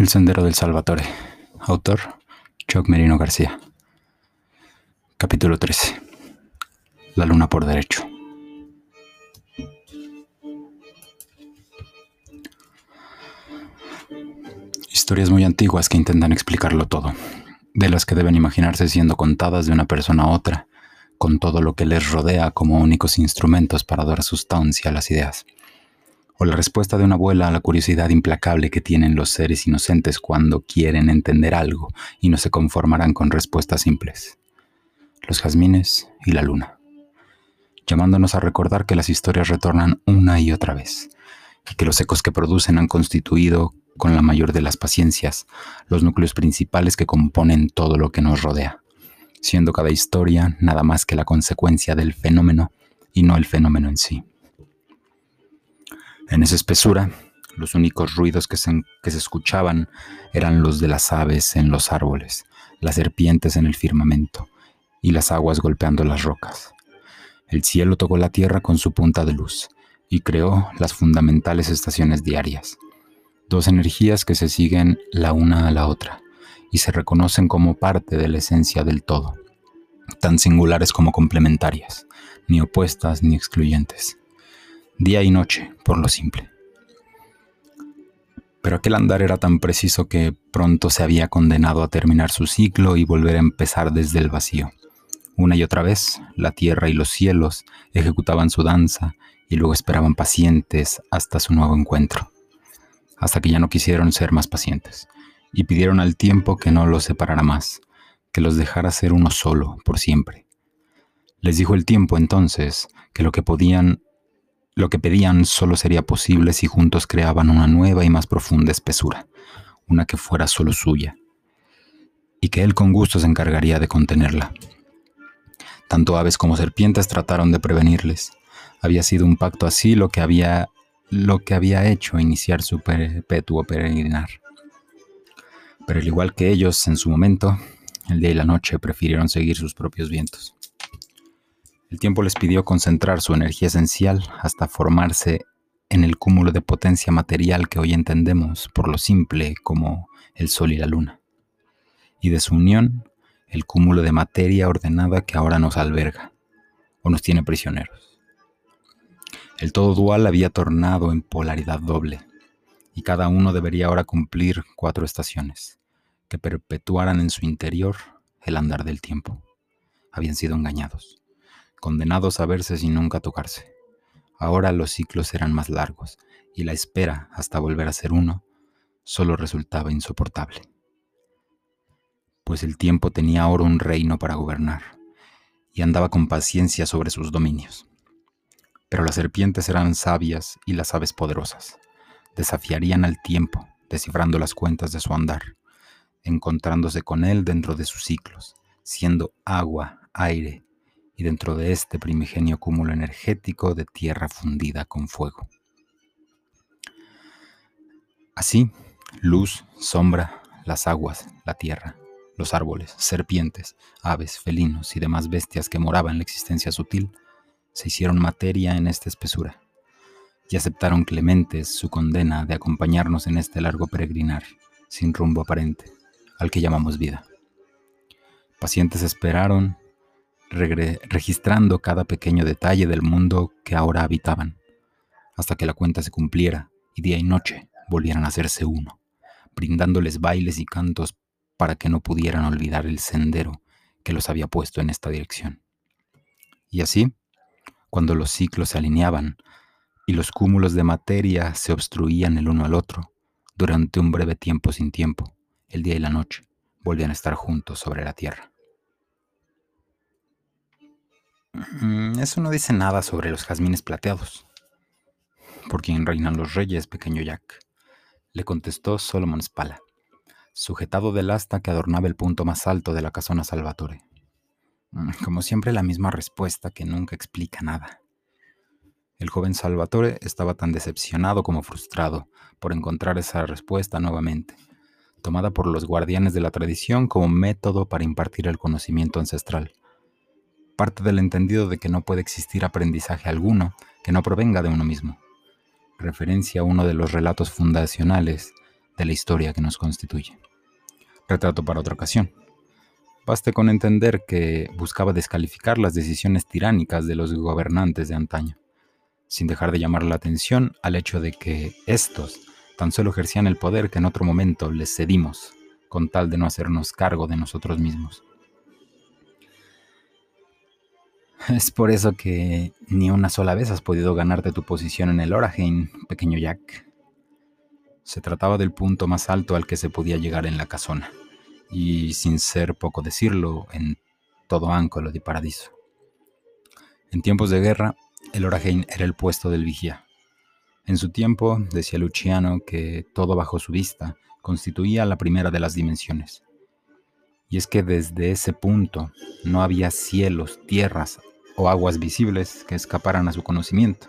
El Sendero del Salvatore. Autor, Chuck Merino García. Capítulo 13. La luna por derecho. Historias muy antiguas que intentan explicarlo todo, de las que deben imaginarse siendo contadas de una persona a otra, con todo lo que les rodea como únicos instrumentos para dar sustancia a las ideas o la respuesta de una abuela a la curiosidad implacable que tienen los seres inocentes cuando quieren entender algo y no se conformarán con respuestas simples. Los jazmines y la luna, llamándonos a recordar que las historias retornan una y otra vez, y que los ecos que producen han constituido, con la mayor de las paciencias, los núcleos principales que componen todo lo que nos rodea, siendo cada historia nada más que la consecuencia del fenómeno y no el fenómeno en sí. En esa espesura, los únicos ruidos que se, que se, escuchaban eran los de las aves en los árboles, las serpientes en el firmamento y las aguas golpeando las rocas. El cielo tocó la tierra con su punta de luz y creó las fundamentales estaciones diarias, dos energías que se siguen la una a la otra y se reconocen como parte de la esencia del todo, tan singulares como complementarias, ni opuestas ni excluyentes día y noche, por lo simple. Pero aquel andar era tan preciso que pronto se había condenado a terminar su ciclo y volver a empezar desde el vacío. Una y otra vez, la tierra y los cielos ejecutaban su danza y luego esperaban pacientes hasta su nuevo encuentro, hasta que ya no quisieron ser más pacientes, y pidieron al tiempo que no los separara más, que los dejara ser uno solo, por siempre. Les dijo el tiempo entonces que lo que podían lo que pedían solo sería posible si juntos creaban una nueva y más profunda espesura, una que fuera solo suya, y que él con gusto se encargaría de contenerla. Tanto aves como serpientes trataron de prevenirles. Había sido un pacto así lo que había, lo que había hecho iniciar su perpetuo peregrinar. Pero al igual que ellos en su momento, el día y la noche prefirieron seguir sus propios vientos. El tiempo les pidió concentrar su energía esencial hasta formarse en el cúmulo de potencia material que hoy entendemos por lo simple como el Sol y la Luna, y de su unión el cúmulo de materia ordenada que ahora nos alberga o nos tiene prisioneros. El todo dual había tornado en polaridad doble, y cada uno debería ahora cumplir cuatro estaciones, que perpetuaran en su interior el andar del tiempo. Habían sido engañados condenados a verse sin nunca tocarse. Ahora los ciclos eran más largos y la espera hasta volver a ser uno solo resultaba insoportable. Pues el tiempo tenía ahora un reino para gobernar y andaba con paciencia sobre sus dominios. Pero las serpientes eran sabias y las aves poderosas. Desafiarían al tiempo, descifrando las cuentas de su andar, encontrándose con él dentro de sus ciclos, siendo agua, aire, y dentro de este primigenio cúmulo energético de tierra fundida con fuego. Así, luz, sombra, las aguas, la tierra, los árboles, serpientes, aves, felinos y demás bestias que moraban la existencia sutil, se hicieron materia en esta espesura y aceptaron clementes su condena de acompañarnos en este largo peregrinar, sin rumbo aparente, al que llamamos vida. Pacientes esperaron registrando cada pequeño detalle del mundo que ahora habitaban, hasta que la cuenta se cumpliera y día y noche volvieran a hacerse uno, brindándoles bailes y cantos para que no pudieran olvidar el sendero que los había puesto en esta dirección. Y así, cuando los ciclos se alineaban y los cúmulos de materia se obstruían el uno al otro, durante un breve tiempo sin tiempo, el día y la noche volvían a estar juntos sobre la tierra. Mm, eso no dice nada sobre los jazmines plateados. ¿Por quién reinan los reyes, pequeño Jack? Le contestó Solomon Spala, sujetado del asta que adornaba el punto más alto de la casona Salvatore. Mm, como siempre, la misma respuesta que nunca explica nada. El joven Salvatore estaba tan decepcionado como frustrado por encontrar esa respuesta nuevamente, tomada por los guardianes de la tradición como método para impartir el conocimiento ancestral parte del entendido de que no puede existir aprendizaje alguno que no provenga de uno mismo. Referencia a uno de los relatos fundacionales de la historia que nos constituye. Retrato para otra ocasión. Baste con entender que buscaba descalificar las decisiones tiránicas de los gobernantes de antaño, sin dejar de llamar la atención al hecho de que estos tan solo ejercían el poder que en otro momento les cedimos, con tal de no hacernos cargo de nosotros mismos. Es por eso que ni una sola vez has podido ganarte tu posición en el Oraheim, pequeño Jack. Se trataba del punto más alto al que se podía llegar en la casona y sin ser poco decirlo, en todo Áncolo de Paradiso. En tiempos de guerra, el Oragein era el puesto del vigía. En su tiempo, decía Luciano que todo bajo su vista constituía la primera de las dimensiones. Y es que desde ese punto no había cielos, tierras o aguas visibles que escaparan a su conocimiento,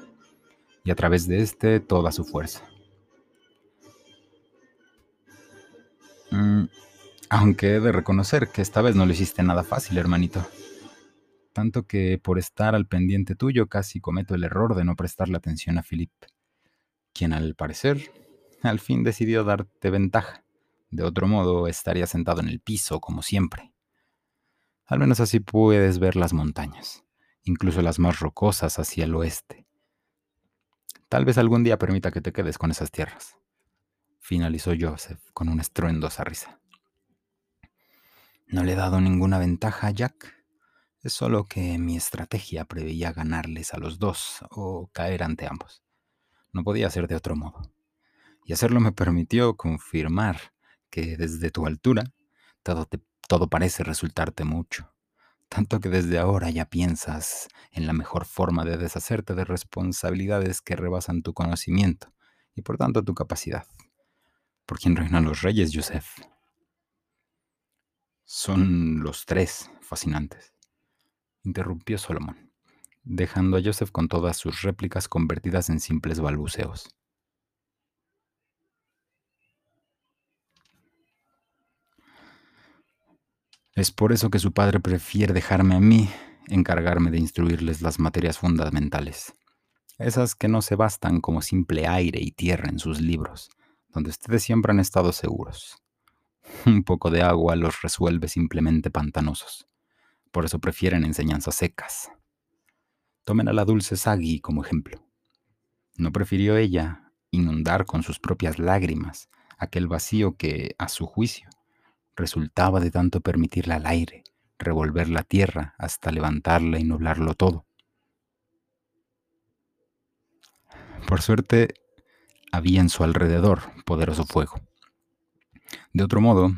y a través de éste toda su fuerza. Mm, aunque he de reconocer que esta vez no lo hiciste nada fácil, hermanito. Tanto que por estar al pendiente tuyo casi cometo el error de no prestarle atención a Philip, quien al parecer al fin decidió darte ventaja. De otro modo estaría sentado en el piso como siempre. Al menos así puedes ver las montañas, incluso las más rocosas hacia el oeste. Tal vez algún día permita que te quedes con esas tierras. Finalizó Joseph con una estruendosa risa. No le he dado ninguna ventaja a Jack. Es solo que mi estrategia preveía ganarles a los dos o caer ante ambos. No podía ser de otro modo. Y hacerlo me permitió confirmar que desde tu altura todo, todo parece resultarte mucho. Tanto que desde ahora ya piensas en la mejor forma de deshacerte de responsabilidades que rebasan tu conocimiento y por tanto tu capacidad. Por quien reinan los reyes, Joseph. Son los tres fascinantes, interrumpió Solomon, dejando a Joseph con todas sus réplicas convertidas en simples balbuceos. Es por eso que su padre prefiere dejarme a mí encargarme de instruirles las materias fundamentales, esas que no se bastan como simple aire y tierra en sus libros, donde ustedes siempre han estado seguros. Un poco de agua los resuelve simplemente pantanosos. Por eso prefieren enseñanzas secas. Tomen a la dulce Sagi como ejemplo. No prefirió ella inundar con sus propias lágrimas aquel vacío que, a su juicio, resultaba de tanto permitirle al aire revolver la tierra hasta levantarla y nublarlo todo. Por suerte, había en su alrededor poderoso fuego de otro modo,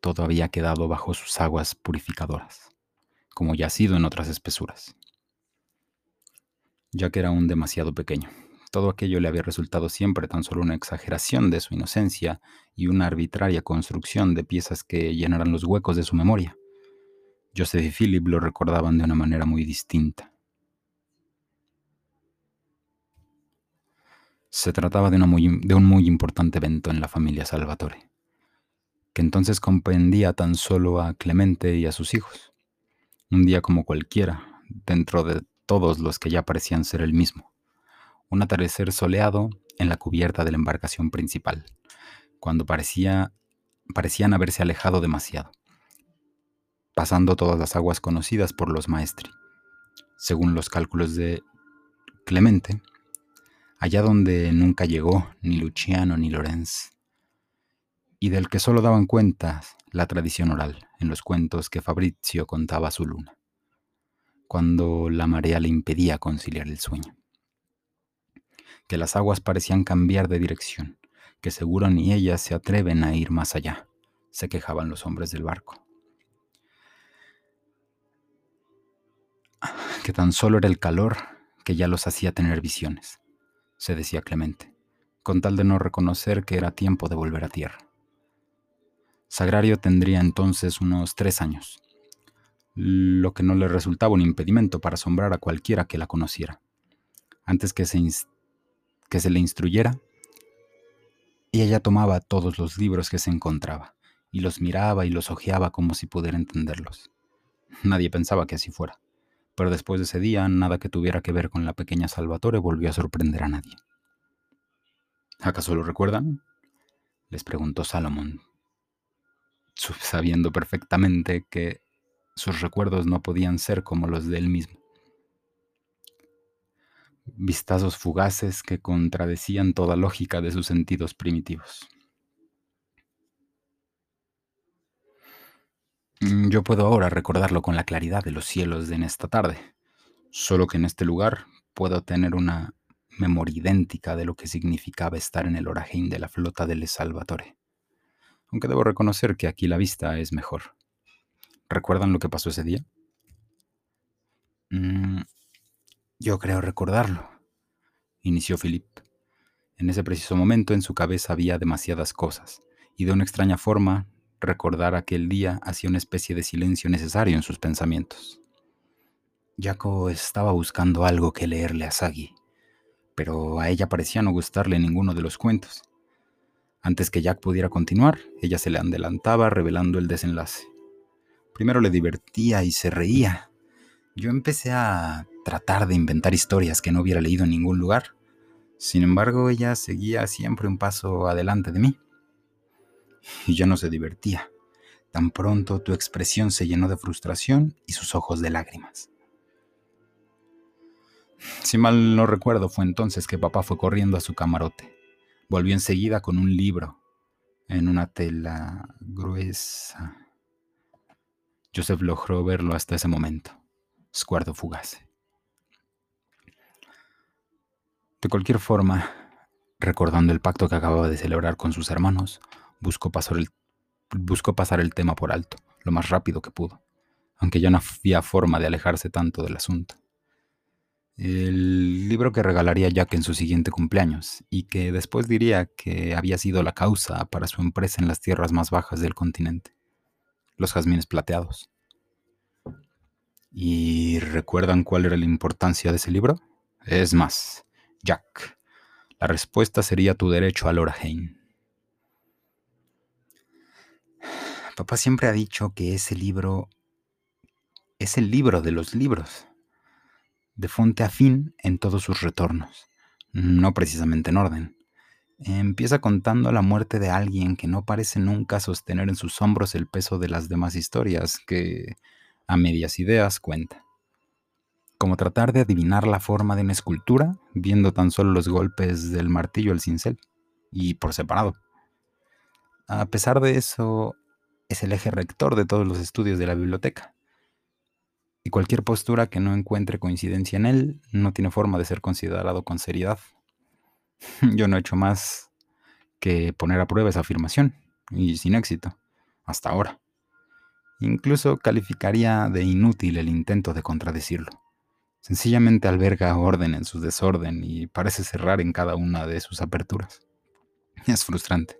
todo había quedado bajo sus aguas purificadoras, como ya ha sido en otras espesuras. Ya que era aún demasiado pequeño, todo aquello le había resultado siempre tan solo una exageración de su inocencia y una arbitraria construcción de piezas que llenaran los huecos de su memoria. Joseph y Philip lo recordaban de una manera muy distinta. Se trataba de, de un muy importante evento en la familia Salvatore que entonces comprendía tan solo a Clemente y a sus hijos. Un día como cualquiera, dentro de todos los que ya parecían ser el mismo. Un atardecer soleado en la cubierta de la embarcación principal, cuando parecía, parecían haberse alejado demasiado, pasando todas las aguas conocidas por los maestri. Según los cálculos de Clemente, allá donde nunca llegó ni Luciano ni Lorenz, y del que solo daban cuenta la tradición oral en los cuentos que Fabrizio contaba a su luna, cuando la marea le impedía conciliar el sueño. Que las aguas parecían cambiar de dirección, que seguro ni ellas se atreven a ir más allá, se quejaban los hombres del barco. Que tan solo era el calor que ya los hacía tener visiones, se decía Clemente, con tal de no reconocer que era tiempo de volver a tierra. Sagrario tendría entonces unos tres años, lo que no le resultaba un impedimento para asombrar a cualquiera que la conociera. Antes que se, que se le instruyera, ella ya tomaba todos los libros que se encontraba, y los miraba y los hojeaba como si pudiera entenderlos. Nadie pensaba que así fuera, pero después de ese día nada que tuviera que ver con la pequeña Salvatore volvió a sorprender a nadie. ¿Acaso lo recuerdan? les preguntó Salomón, sabiendo perfectamente que sus recuerdos no podían ser como los de él mismo. Vistazos fugaces que contradecían toda lógica de sus sentidos primitivos. Mm, yo puedo ahora recordarlo con la claridad de los cielos de en esta tarde, solo que en este lugar puedo tener una memoria idéntica de lo que significaba estar en el orajín de la flota del Salvatore. Aunque debo reconocer que aquí la vista es mejor. ¿Recuerdan lo que pasó ese día? Mm, yo creo recordarlo, inició Philip. En ese preciso momento en su cabeza había demasiadas cosas, y de una extraña forma recordar aquel día hacía una especie de silencio necesario en sus pensamientos. Jaco estaba buscando algo que leerle a Sagi, pero a ella parecía no gustarle ninguno de los cuentos. Antes que Jack pudiera continuar, ella se le adelantaba revelando el desenlace. Primero le divertía y se reía. Yo empecé a tratar de inventar historias que no hubiera leído en ningún lugar. Sin embargo, ella seguía siempre un paso adelante de mí y ya no se divertía. Tan pronto tu expresión se llenó de frustración y sus ojos de lágrimas. Si mal no recuerdo, fue entonces que papá fue corriendo a su camarote. Volvió enseguida con un libro en una tela gruesa. Joseph logró verlo hasta ese momento. Escuardo fugaz. De cualquier forma, recordando el pacto que acababa de celebrar con sus hermanos, buscó pasar el, buscó pasar el tema por alto, lo más rápido que pudo, aunque ya no había forma de alejarse tanto del asunto. El libro que regalaría Jack en su siguiente cumpleaños y que después diría que había sido la causa para su empresa en las tierras más bajas del continente, los jazmines plateados. ¿Y recuerdan cuál era la importancia de ese libro? Es más, Jack, la respuesta sería tu derecho a Lorraine. Papá siempre ha dicho que ese libro es el libro de los libros, de fonte a fin en todos sus retornos, no precisamente en orden. Empieza contando la muerte de alguien que no parece nunca sostener en sus hombros el peso de las demás historias que, a medias ideas, cuenta. Como tratar de adivinar la forma de una escultura viendo tan solo los golpes del martillo al cincel, y por separado. A pesar de eso, es el eje rector de todos los estudios de la biblioteca. Y cualquier postura que no encuentre coincidencia en él no tiene forma de ser considerado con seriedad. Yo no he hecho más que poner a prueba esa afirmación, y sin éxito, hasta ahora. Incluso calificaría de inútil el intento de contradecirlo. Sencillamente alberga orden en su desorden y parece cerrar en cada una de sus aperturas. Es frustrante.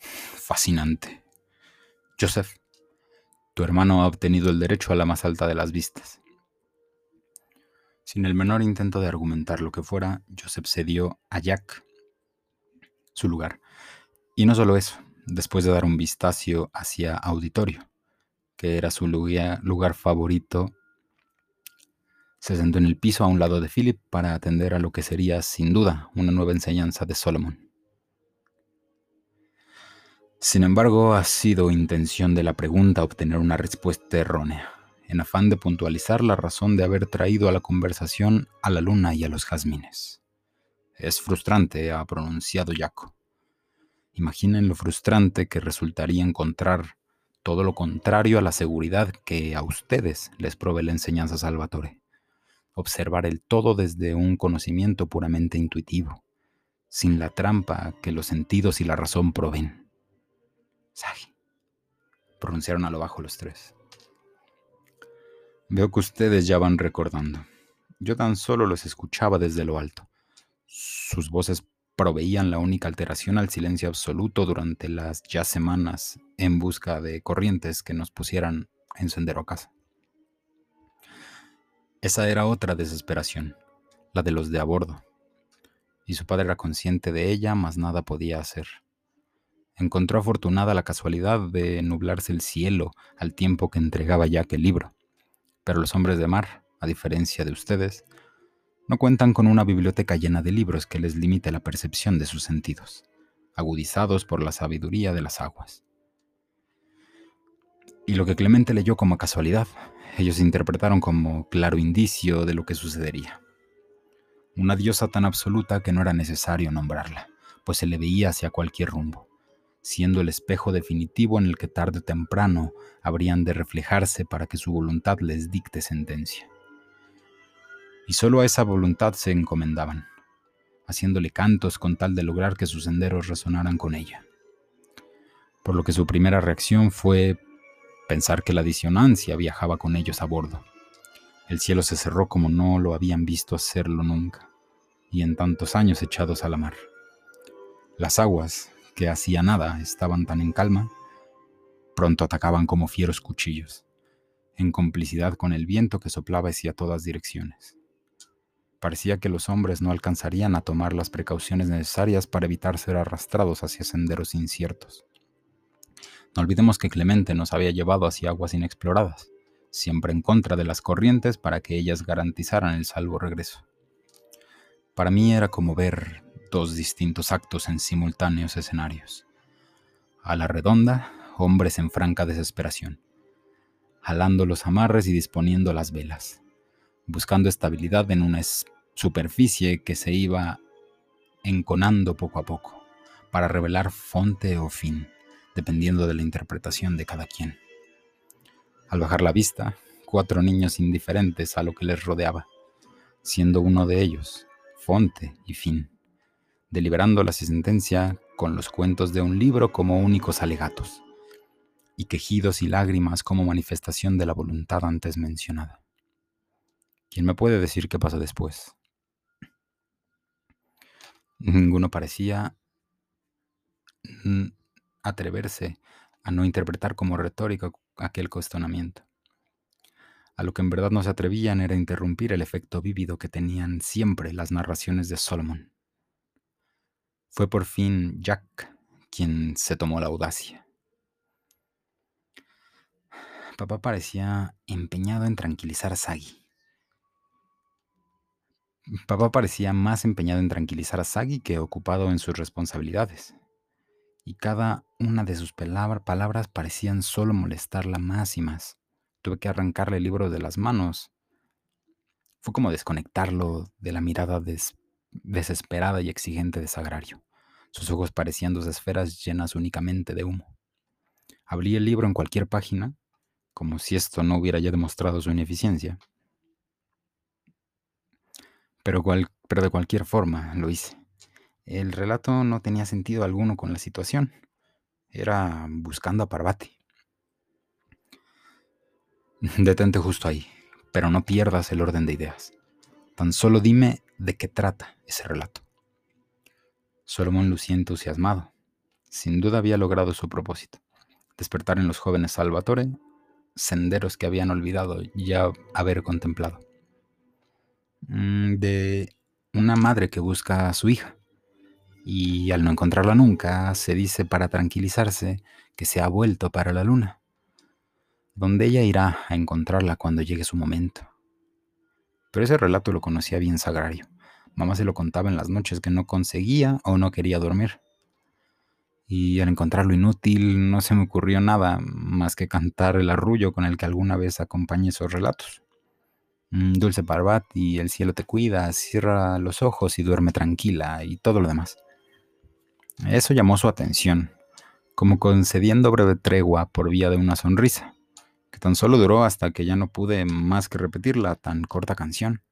Fascinante. Joseph, tu hermano ha obtenido el derecho a la más alta de las vistas. Sin el menor intento de argumentar lo que fuera, Joseph cedió a Jack su lugar. Y no solo eso, después de dar un vistazo hacia auditorio, que era su lugar, favorito, se sentó en el piso a un lado de Philip para atender a lo que sería, sin duda, una nueva enseñanza de Solomon. Sin embargo, ha sido intención de la pregunta obtener una respuesta errónea, en afán de puntualizar la razón de haber traído a la conversación a la luna y a los jazmines. Es frustrante, ha pronunciado Jaco. Imaginen lo frustrante que resultaría encontrar todo lo contrario a la seguridad que a ustedes les provee la enseñanza Salvatore. Observar el todo desde un conocimiento puramente intuitivo, sin la trampa que los sentidos y la razón proveen. Sagi. Pronunciaron a lo bajo los tres. Veo que ustedes ya van recordando. Yo tan solo los escuchaba desde lo alto. Sus voces proveían la única alteración al silencio absoluto durante las ya semanas en busca de corrientes que nos pusieran en sendero a casa. Esa era otra desesperación, la de los de a bordo. Y su padre era consciente de ella, mas nada podía hacer. Encontró afortunada la casualidad de nublarse el cielo al tiempo que entregaba Jack el libro. Pero los hombres de mar, a diferencia de ustedes, no cuentan con una biblioteca llena de libros que les limite la percepción de sus sentidos. agudizados por la sabiduría de las aguas. Y lo que Clemente leyó como casualidad, ellos interpretaron como claro indicio de lo que sucedería. Una diosa tan absoluta que no era necesario nombrarla, pues se le veía hacia cualquier rumbo, siendo el espejo definitivo en el que tarde o temprano habrían de reflejarse para que su voluntad les dicte sentencia. Y solo a esa voluntad se encomendaban, haciéndole cantos con tal de lograr que sus senderos resonaran con ella. Por lo que su primera reacción fue pensar que la disonancia viajaba con ellos a bordo. El cielo se cerró como no lo habían visto hacerlo nunca, y en tantos años echados a la mar. Las aguas, que hacía nada estaban tan en calma, pronto atacaban como fieros cuchillos, en complicidad con el viento que soplaba hacia todas direcciones. Parecía que los hombres no alcanzarían a tomar las precauciones necesarias para evitar ser arrastrados hacia senderos inciertos. No olvidemos que Clemente nos había llevado hacia aguas inexploradas, siempre en contra de las corrientes para que ellas garantizaran el salvo regreso. Para mí era como ver dos distintos actos en simultáneos escenarios. A la redonda, hombres en franca desesperación, jalando los amarres y disponiendo las velas, buscando estabilidad en una superficie que se iba enconando poco a poco, para revelar fonte o fin dependiendo de la interpretación de cada quien. Al bajar la vista, cuatro niños indiferentes a lo que les rodeaba, siendo uno de ellos fonte y fin, deliberando la sentencia con los cuentos de un libro como únicos alegatos, y quejidos y lágrimas como manifestación de la voluntad antes mencionada. ¿Quién me puede decir qué pasó después? Ninguno parecía atreverse a no interpretar como retórica aquel cuestionamiento. A lo que en verdad no se atrevían era interrumpir el efecto vívido que tenían siempre las narraciones de Solomon. Fue por fin Jack quien se tomó la audacia. Papá parecía empeñado en tranquilizar a Sagi. Papá parecía más empeñado en tranquilizar a Sagi que ocupado en sus responsabilidades y cada una de sus palabras parecían solo molestarla más y más. Tuve que arrancarle el libro de las manos. Fue como desconectarlo de la mirada desesperada y exigente de Sagrario. Sus ojos parecían dos esferas llenas únicamente de humo. Abrí el libro en cualquier página, como si esto no hubiera ya demostrado su ineficiencia. Pero, de cualquier forma lo hice. El relato no tenía sentido alguno con la situación. Era buscando a Parvati. Detente justo ahí, pero no pierdas el orden de ideas. Tan solo dime de qué trata ese relato. Solomon lucía entusiasmado. Sin duda había logrado su propósito, despertar en los jóvenes Salvatore senderos que habían olvidado ya haber contemplado. Mm, de una madre que busca a su hija y al no encontrarla nunca, se dice para tranquilizarse que se ha vuelto para la luna, donde ella irá a encontrarla cuando llegue su momento. Pero ese relato lo conocía bien Sagrario. Mamá se lo contaba en las noches que no conseguía o no quería dormir. Y al encontrarlo inútil no se me ocurrió nada más que cantar el arrullo con el que alguna vez acompañé esos relatos. Mm, dulce Parvati, el cielo te cuida, cierra los ojos y duerme tranquila y todo lo demás. Eso llamó su atención, como concediendo breve tregua por vía de una sonrisa, que tan solo duró hasta que ya no pude más que repetir la tan corta canción,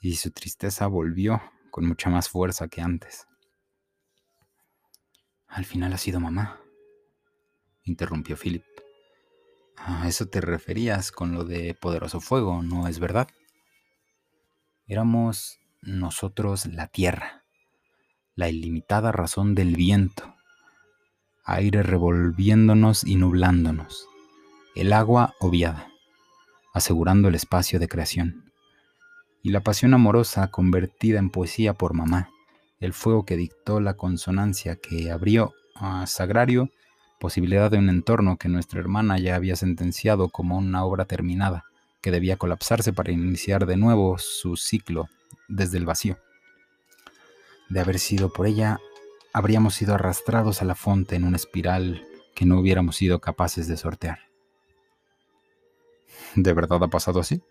y su tristeza volvió con mucha más fuerza que antes. Al final ha sido mamá, interrumpió Philip. A eso te referías con lo de poderoso fuego, ¿no es verdad? Éramos nosotros la tierra la ilimitada razón del viento, aire revolviéndonos y nublándonos, el agua obviada, asegurando el espacio de creación, y la pasión amorosa convertida en poesía por mamá, el fuego que dictó la consonancia que abrió a Sagrario posibilidad de un entorno que nuestra hermana ya había sentenciado como una obra terminada, que debía colapsarse para iniciar de nuevo su ciclo desde el vacío de haber sido por ella, habríamos sido arrastrados a la fonte en una espiral que no hubiéramos sido capaces de sortear. ¿De verdad ha pasado así?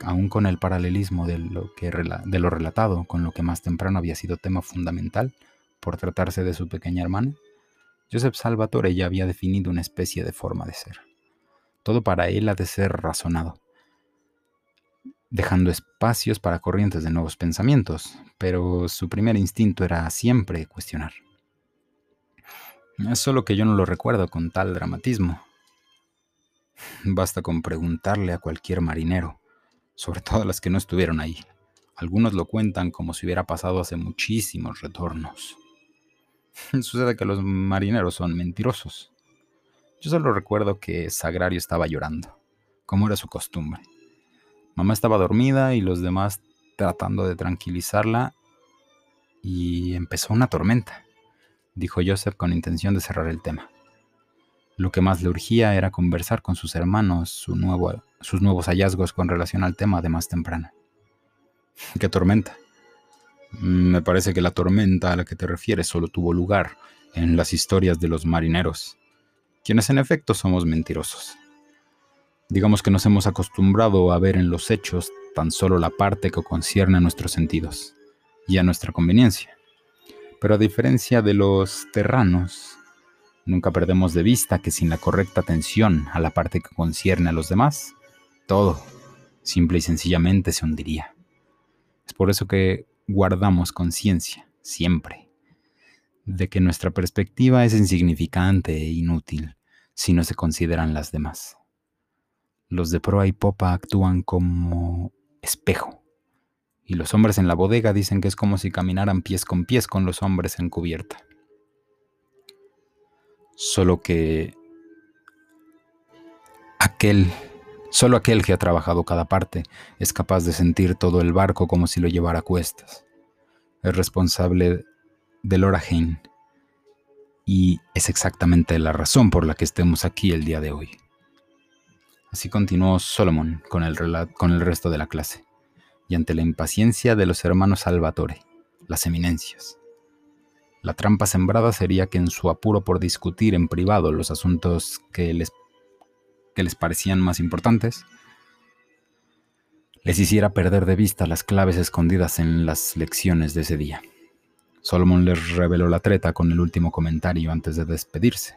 Aún con el paralelismo de lo, que, de lo relatado con lo que más temprano había sido tema fundamental por tratarse de su pequeña hermana, Joseph Salvatore ya había definido una especie de forma de ser. Todo para él ha de ser razonado, dejando espacios para corrientes de nuevos pensamientos, pero su primer instinto era siempre cuestionar. Es solo que yo no lo recuerdo con tal dramatismo. Basta con preguntarle a cualquier marinero, sobre todo a las que no estuvieron ahí. Algunos lo cuentan como si hubiera pasado hace muchísimos retornos. Sucede que los marineros son mentirosos. Yo solo recuerdo que Sagrario estaba llorando, como era su costumbre. Mamá estaba dormida y los demás tratando de tranquilizarla y empezó una tormenta, dijo Joseph con intención de cerrar el tema. Lo que más le urgía era conversar con sus hermanos sus nuevos hallazgos con relación al tema de más temprano. ¿Qué tormenta? Me parece que la tormenta a la que te refieres solo tuvo lugar en las historias de los marineros, quienes en efecto somos mentirosos. Digamos que nos hemos acostumbrado a ver en los hechos tan solo la parte que concierne a nuestros sentidos y a nuestra conveniencia. Pero a diferencia de los terranos, nunca perdemos de vista que sin la correcta atención a la parte que concierne a los demás, todo, simple y sencillamente, se hundiría. Es por eso que guardamos conciencia, siempre, de que nuestra perspectiva es insignificante e inútil si no se consideran las demás. Los de proa y popa actúan como espejo. Y los hombres en la bodega dicen que es como si caminaran pies con pies con los hombres en cubierta. Solo que aquel, solo aquel que ha trabajado cada parte es capaz de sentir todo el barco como si lo llevara a cuestas. Es responsable del Oraheim y es exactamente la razón por la que estemos aquí el día de hoy. Así continuó Solomon con el, con el resto de la clase, y ante la impaciencia de los hermanos Salvatore, las eminencias. La trampa sembrada sería que en su apuro por discutir en privado los asuntos que les, que les parecían más importantes, les hiciera perder de vista las claves escondidas en las lecciones de ese día. Solomon les reveló la treta con el último comentario antes de despedirse.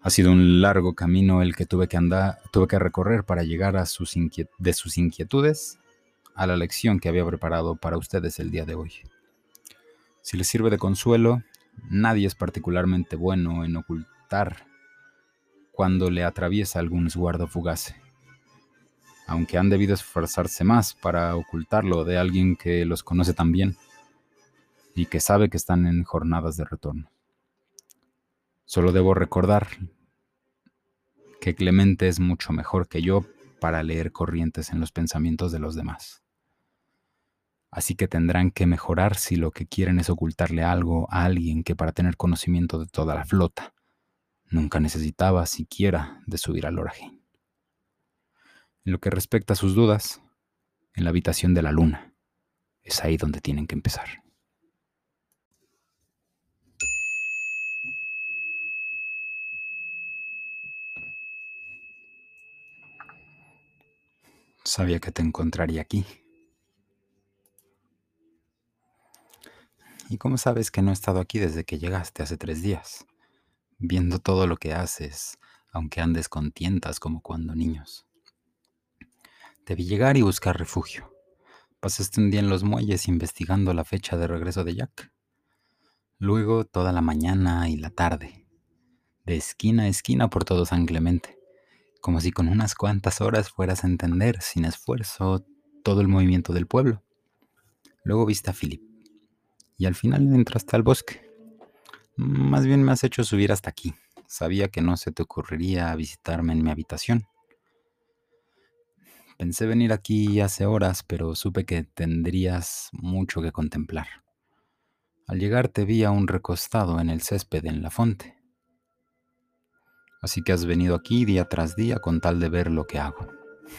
Ha sido un largo camino el que tuve que andar, tuve que recorrer para llegar a sus de sus inquietudes a la lección que había preparado para ustedes el día de hoy. Si les sirve de consuelo, nadie es particularmente bueno en ocultar cuando le atraviesa algún esguardo fugaz, aunque han debido esforzarse más para ocultarlo de alguien que los conoce tan bien y que sabe que están en jornadas de retorno. Solo debo recordar que Clemente es mucho mejor que yo para leer corrientes en los pensamientos de los demás. Así que tendrán que mejorar si lo que quieren es ocultarle algo a alguien que para tener conocimiento de toda la flota nunca necesitaba siquiera de subir al Oraje. En lo que respecta a sus dudas, en la habitación de la luna, es ahí donde tienen que empezar. Sabía que te encontraría aquí. ¿Y cómo sabes que no he estado aquí desde que llegaste hace tres días? Viendo todo lo que haces, aunque andes con tientas como cuando niños. Debí llegar y buscar refugio. Pasaste un día en los muelles investigando la fecha de regreso de Jack. Luego toda la mañana y la tarde, de esquina a esquina por todo San Clemente como si con unas cuantas horas fueras a entender sin esfuerzo todo el movimiento del pueblo. Luego viste a Philip y al final entraste al bosque. Más bien me has hecho subir hasta aquí. Sabía que no se te ocurriría visitarme en mi habitación. Pensé venir aquí hace horas, pero supe que tendrías mucho que contemplar. Al llegar te vi aún recostado en el césped en la fonte. Así que has venido aquí día tras día con tal de ver lo que hago.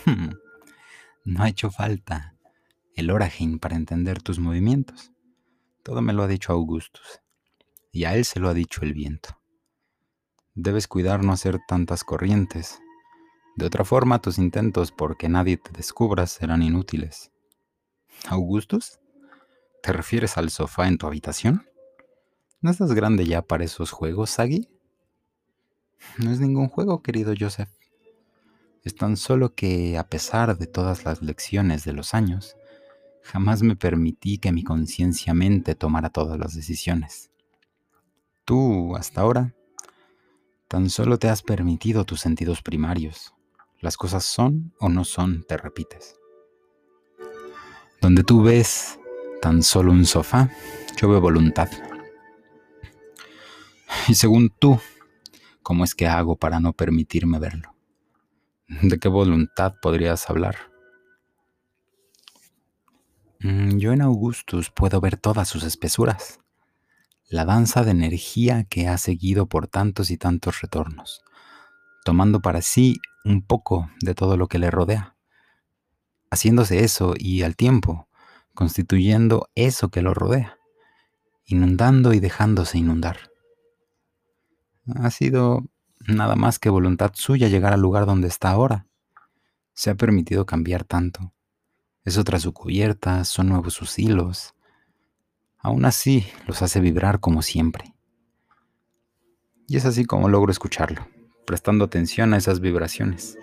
no ha hecho falta. el Oraheim para entender tus movimientos. Todo me lo ha dicho Augustus, y a él se lo ha dicho el viento. Debes cuidar no hacer tantas corrientes. De otra forma, tus intentos porque nadie te descubra serán inútiles. ¿Augustus? ¿Te refieres al sofá en tu habitación? ¿No estás grande ya para esos juegos, Sagi? No es ningún juego, querido Joseph. Es tan solo que, a pesar de todas las lecciones de los años, jamás me permití que mi conciencia mente tomara todas las decisiones. Tú, hasta ahora, tan solo te has permitido tus sentidos primarios. Las cosas son o no son, te repites. Donde tú ves tan solo un sofá, yo veo voluntad. Y según tú, ¿cómo es que hago para no permitirme verlo? ¿De qué voluntad podrías hablar? Mm, yo en Augustus puedo ver todas sus espesuras, la danza de energía que ha seguido por tantos y tantos retornos, tomando para sí un poco de todo lo que le rodea, haciéndose eso y al tiempo constituyendo eso que lo rodea, inundando y dejándose inundar. Ha sido nada más que voluntad suya llegar al lugar donde está ahora. Se ha permitido cambiar tanto. Es otra su cubierta, son nuevos sus hilos. Aún así, los hace vibrar como siempre. Y es así como logro escucharlo, prestando atención a esas vibraciones,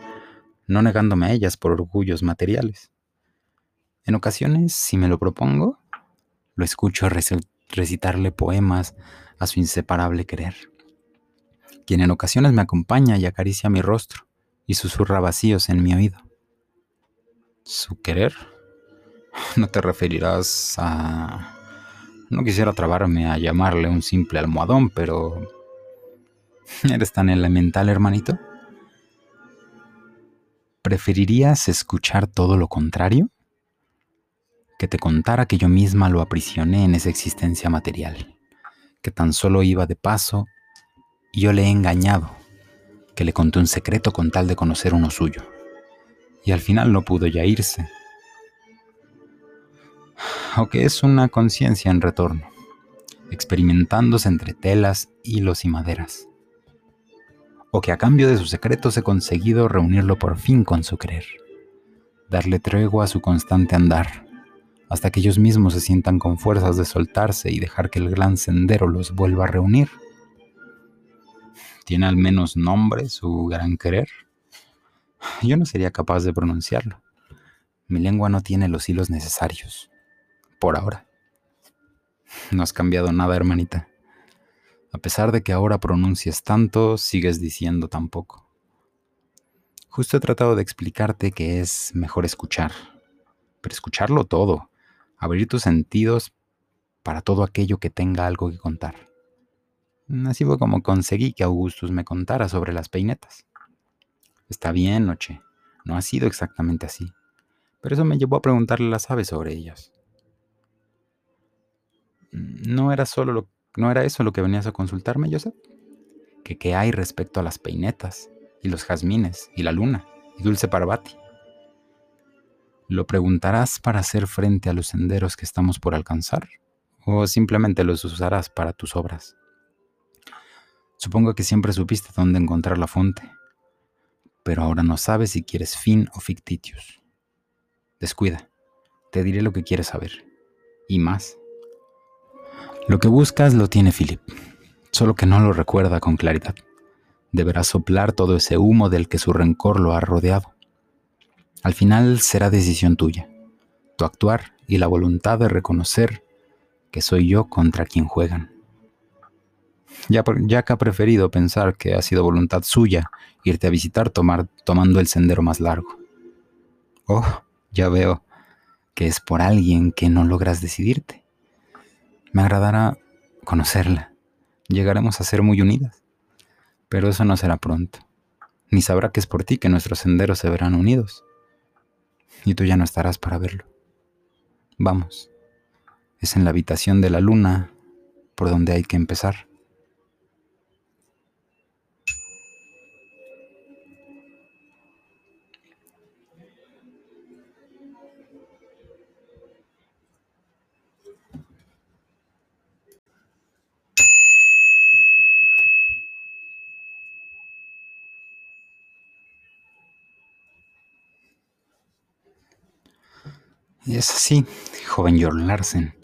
no negándome a ellas por orgullos materiales. En ocasiones, si me lo propongo, lo escucho recitarle poemas a su inseparable querer quien en ocasiones me acompaña y acaricia mi rostro y susurra vacíos en mi oído. ¿Su querer? No te referirás a... No quisiera trabarme a llamarle un simple almohadón, pero... ¿Eres tan elemental, hermanito? ¿Preferirías escuchar todo lo contrario? Que te contara que yo misma lo aprisioné en esa existencia material, que tan solo iba de paso yo le he engañado, que le conté un secreto con tal de conocer uno suyo. Y al final no pudo ya irse. O que es una conciencia en retorno, experimentándose entre telas, hilos y maderas. O que a cambio de su secretos he conseguido reunirlo por fin con su querer, darle tregua a su constante andar, hasta que ellos mismos se sientan con fuerzas de soltarse y dejar que el gran sendero los vuelva a reunir ¿Tiene al menos nombre su gran querer? Yo no sería capaz de pronunciarlo. Mi lengua no tiene los hilos necesarios. Por ahora. No has cambiado nada, hermanita. A pesar de que ahora pronuncies tanto, sigues diciendo tan poco. Justo he tratado de explicarte que es mejor escuchar, pero escucharlo todo, abrir tus sentidos para todo aquello que tenga algo que contar. Así fue como conseguí que Augustus me contara sobre las peinetas. Está bien, Noche. No ha sido exactamente así. Pero eso me llevó a preguntarle a las aves sobre ellas. ¿No era, solo lo, ¿No era eso lo que venías a consultarme, Joseph? ¿Que qué hay respecto a las peinetas, y los jazmines, y la luna, y Dulce Parvati? ¿Lo preguntarás para hacer frente a los senderos que estamos por alcanzar? ¿O simplemente los usarás para tus obras? Supongo que siempre supiste dónde encontrar la fuente, pero ahora no sabes si quieres fin o fictitius. Descuida, te diré lo que quieres saber, y más. Lo que buscas lo tiene Philip, solo que no lo recuerda con claridad. Deberá soplar todo ese humo del que su rencor lo ha rodeado. Al final será decisión tuya, tu actuar y la voluntad de reconocer que soy yo contra quien juegan. Jack ha preferido pensar que ha sido voluntad suya irte a visitar tomar, tomando el sendero más largo. Oh, ya veo que es por alguien que no logras decidirte. Me agradará conocerla. Llegaremos a ser muy unidas. Pero eso no será pronto. Ni sabrá que es por ti que nuestros senderos se verán unidos. Y tú ya no estarás para verlo. Vamos. Es en la habitación de la luna por donde hay que empezar. Es así, joven Jorn Larsen,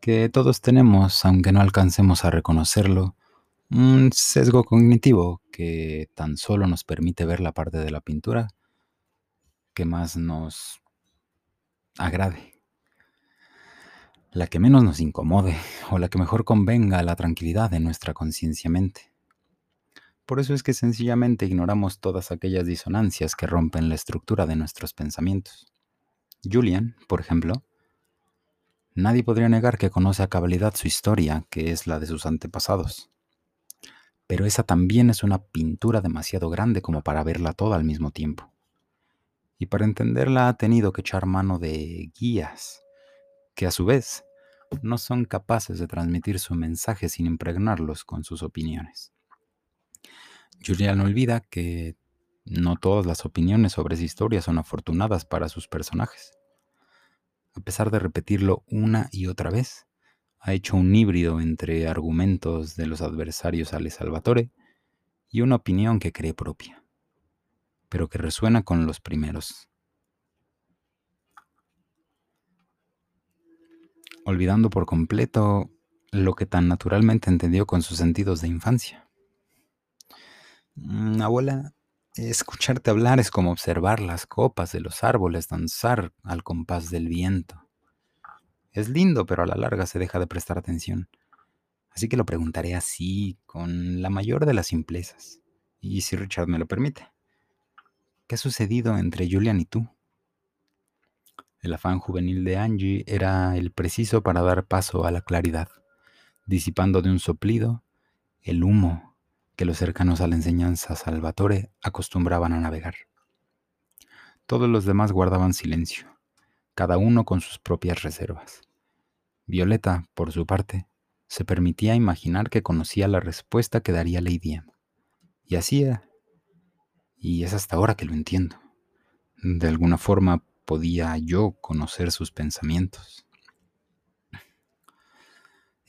que todos tenemos, aunque no alcancemos a reconocerlo, un sesgo cognitivo que tan solo nos permite ver la parte de la pintura que más nos agrade, la que menos nos incomode o la que mejor convenga a la tranquilidad de nuestra conciencia mente. Por eso es que sencillamente ignoramos todas aquellas disonancias que rompen la estructura de nuestros pensamientos. Julian, por ejemplo, nadie podría negar que conoce a cabalidad su historia, que es la de sus antepasados. Pero esa también es una pintura demasiado grande como para verla toda al mismo tiempo. Y para entenderla ha tenido que echar mano de guías, que a su vez no son capaces de transmitir su mensaje sin impregnarlos con sus opiniones. Julian olvida que no todas las opiniones sobre esa historia son afortunadas para sus personajes. A pesar de repetirlo una y otra vez, ha hecho un híbrido entre argumentos de los adversarios al Salvatore y una opinión que cree propia, pero que resuena con los primeros. Olvidando por completo lo que tan naturalmente entendió con sus sentidos de infancia. Mm, abuela, Escucharte hablar es como observar las copas de los árboles danzar al compás del viento. Es lindo, pero a la larga se deja de prestar atención. Así que lo preguntaré así, con la mayor de las simplezas, y si Richard me lo permite. ¿Qué ha sucedido entre Julian y tú? El afán juvenil de Angie era el preciso para dar paso a la claridad, disipando de un soplido el humo que los cercanos a la enseñanza Salvatore acostumbraban a navegar. Todos los demás guardaban silencio, cada uno con sus propias reservas. Violeta, por su parte, se permitía imaginar que conocía la respuesta que daría Lady M. Y así era. Y es hasta ahora que lo entiendo. De alguna forma podía yo conocer sus pensamientos.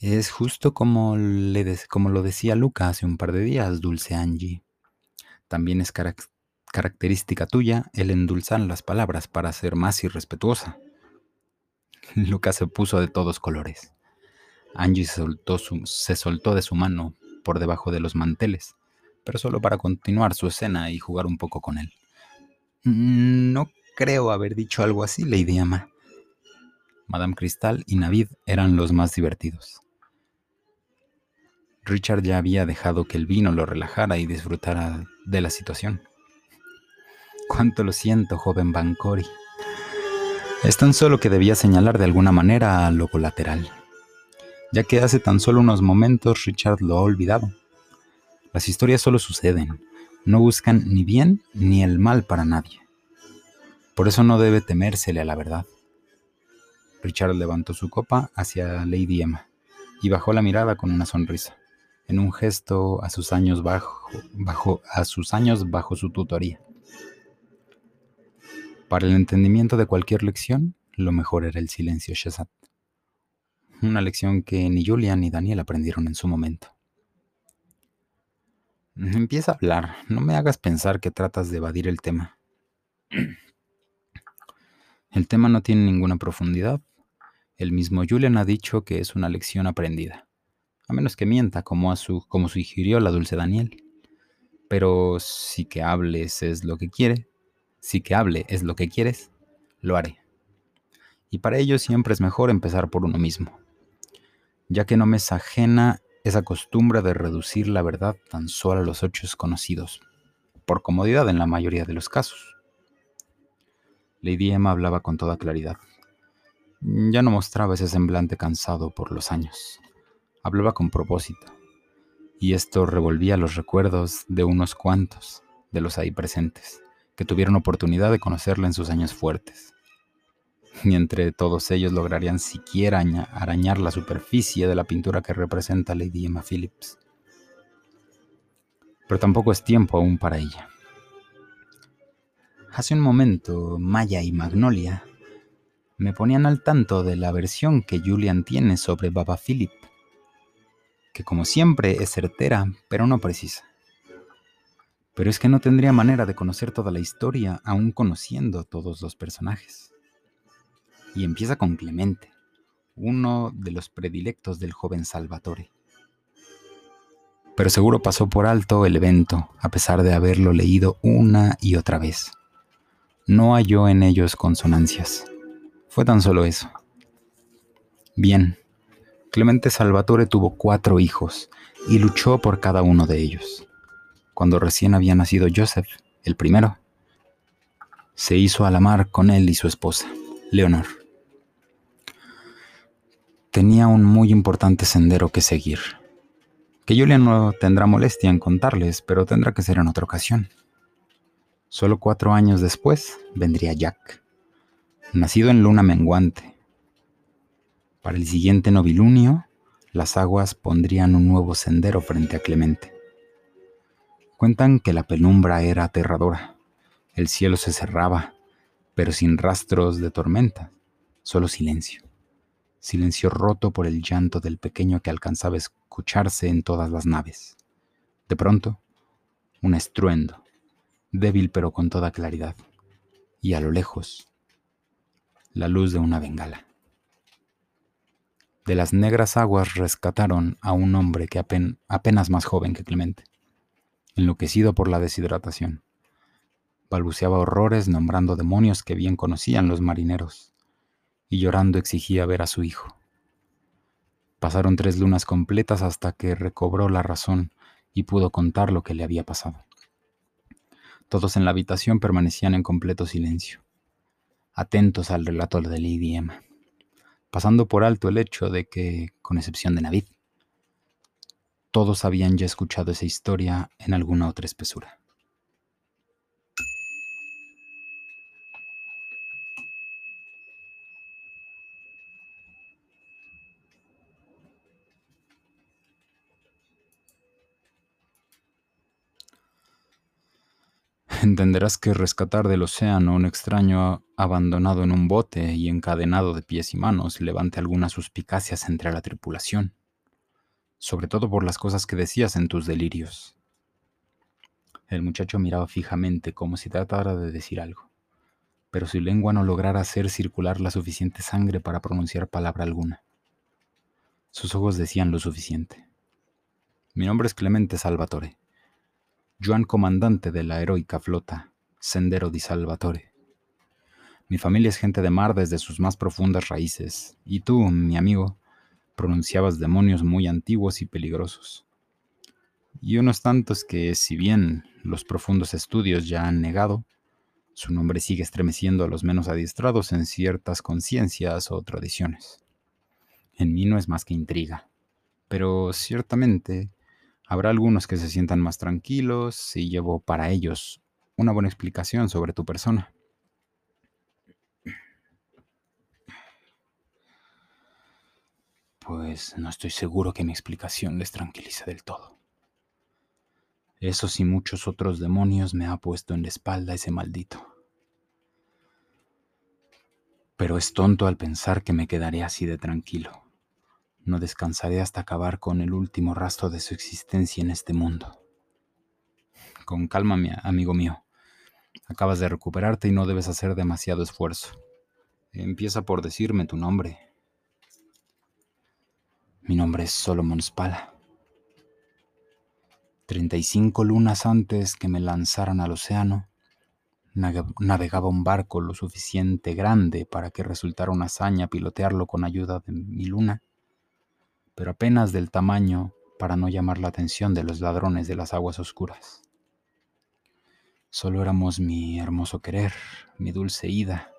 Es justo como, le como lo decía Luca hace un par de días, dulce Angie. También es característica tuya el endulzar las palabras para ser más irrespetuosa. Luca se puso de todos colores. Angie se soltó, se soltó de su mano por debajo de los manteles, pero solo para continuar su escena y jugar un poco con él. No creo haber dicho algo así, Lady Ama. Madame Cristal y Navid eran los más divertidos. Richard ya había dejado que el vino lo relajara y disfrutara de la situación. Cuánto lo siento, joven Bancori. Es tan solo que debía señalar de alguna manera a lo colateral, ya que hace tan solo unos momentos Richard lo ha olvidado. Las historias solo suceden, no buscan ni bien ni el mal para nadie. Por eso no debe temérsele a la verdad. Richard levantó su copa hacia Lady Emma y bajó la mirada con una sonrisa en un gesto a sus años bajo, bajo, a sus años bajo su tutoría. Para el entendimiento de cualquier lección, lo mejor era el silencio Shazat. Una lección que ni Julian ni Daniel aprendieron en su momento. Empieza a hablar, no me hagas pensar que tratas de evadir el tema. El tema no tiene ninguna profundidad. El mismo Julian ha dicho que es una lección aprendida a menos que mienta como, a su, como sugirió la dulce Daniel. Pero si que hables es lo que quiere, si que hable es lo que quieres, lo haré. Y para ello siempre es mejor empezar por uno mismo, ya que no me es ajena esa costumbre de reducir la verdad tan solo a los hechos conocidos, por comodidad en la mayoría de los casos. Lady Emma hablaba con toda claridad. Ya no mostraba ese semblante cansado por los años. Hablaba con propósito, y esto revolvía los recuerdos de unos cuantos de los ahí presentes, que tuvieron oportunidad de conocerla en sus años fuertes. Y entre todos ellos lograrían siquiera arañar la superficie de la pintura que representa Lady Emma Phillips. Pero tampoco es tiempo aún para ella. Hace un momento, Maya y Magnolia me ponían al tanto de la versión que Julian tiene sobre Baba Philip que como siempre es certera, pero no precisa. Pero es que no tendría manera de conocer toda la historia aún conociendo todos los personajes. y empieza con Clemente, uno de los predilectos del joven Salvatore. Pero seguro pasó por alto el evento, a pesar de haberlo leído una y otra vez. No halló en ellos consonancias. Fue tan solo eso. Bien, Clemente Salvatore tuvo cuatro hijos y luchó por cada uno de ellos. Cuando recién había nacido Joseph, el primero, se hizo a la mar con él y su esposa, Leonor. Tenía un muy importante sendero que seguir, que Julia no tendrá molestia en contarles, pero tendrá que ser en otra ocasión. Solo cuatro años después vendría Jack, nacido en luna menguante. Para el siguiente novilunio, las aguas pondrían un nuevo sendero frente a Clemente. Cuentan que la penumbra era aterradora. El cielo se cerraba, pero sin rastros de tormenta, solo silencio. Silencio roto por el llanto del pequeño que alcanzaba a escucharse en todas las naves. De pronto, un estruendo, débil pero con toda claridad, y a lo lejos, la luz de una bengala. De las negras aguas rescataron a un hombre que apenas más joven que Clemente enloquecido por la deshidratación. Balbuceaba horrores nombrando demonios que bien conocían los marineros, y llorando exigía ver a su hijo. Pasaron tres lunas completas hasta que recobró la razón y pudo contar lo que le había pasado. Todos en la habitación permanecían en completo silencio, atentos al relato de Lady Emma, pasando por alto el hecho de que, con excepción de Navid, todos habían ya escuchado esa historia en alguna otra espesura. Entenderás que rescatar del océano un extraño abandonado en un bote y encadenado de pies y manos levante algunas suspicacias entre la tripulación sobre todo por las cosas que decías en tus delirios. El muchacho miraba fijamente como si tratara de decir algo, pero su lengua no lograra hacer circular la suficiente sangre para pronunciar palabra alguna. Sus ojos decían lo suficiente. Mi nombre es Clemente Salvatore, Juan comandante de la heroica flota, Sendero di Salvatore. Mi familia es gente de mar desde sus más profundas raíces, y tú, mi amigo, pronunciabas demonios muy antiguos y peligrosos. Y unos tantos que, si bien los profundos estudios ya han negado, su nombre sigue estremeciendo a los menos adiestrados en ciertas conciencias o tradiciones. En mí no es más que intriga, pero ciertamente habrá algunos que se sientan más tranquilos si llevo para ellos una buena explicación sobre tu persona. pues no estoy seguro que mi explicación les tranquilice del todo. Esos y muchos otros demonios me ha puesto en la espalda ese maldito. Pero es tonto al pensar que me quedaré así de tranquilo. No descansaré hasta acabar con el último rastro de su existencia en este mundo. Con calma, mi amigo mío. Acabas de recuperarte y no debes hacer demasiado esfuerzo. Empieza por decirme tu nombre mi nombre es Solomon Spala. 35 lunas antes que me lanzaran al océano, navegaba un barco lo suficiente grande para que resultara una hazaña pilotearlo con ayuda de mi luna, pero apenas del tamaño para no llamar la atención de los ladrones de las aguas oscuras. Solo éramos mi hermoso querer, mi dulce ida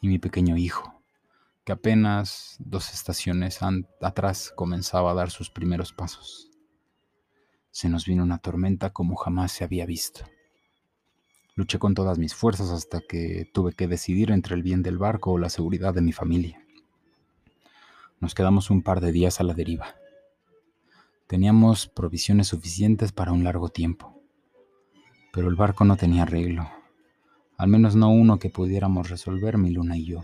y mi pequeño hijo que apenas dos estaciones atrás comenzaba a dar sus primeros pasos. Se nos vino una tormenta como jamás se había visto. Luché con todas mis fuerzas hasta que tuve que decidir entre el bien del barco o la seguridad de mi familia. Nos quedamos un par de días a la deriva. Teníamos provisiones suficientes para un largo tiempo, pero el barco no tenía arreglo, al menos no uno que pudiéramos resolver mi luna y yo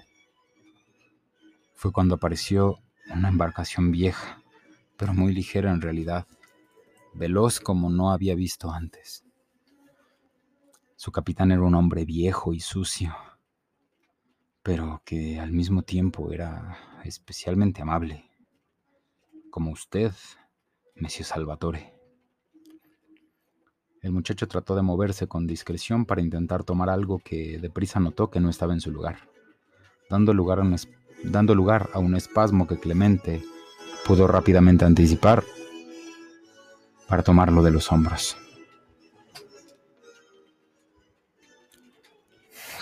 fue cuando apareció una embarcación vieja, pero muy ligera en realidad, veloz como no había visto antes. Su capitán era un hombre viejo y sucio, pero que al mismo tiempo era especialmente amable, como usted, Monsieur Salvatore. El muchacho trató de moverse con discreción para intentar tomar algo que deprisa notó que no estaba en su lugar, dando lugar a un, dando lugar a un espasmo que Clemente pudo rápidamente anticipar para tomarlo de los hombros.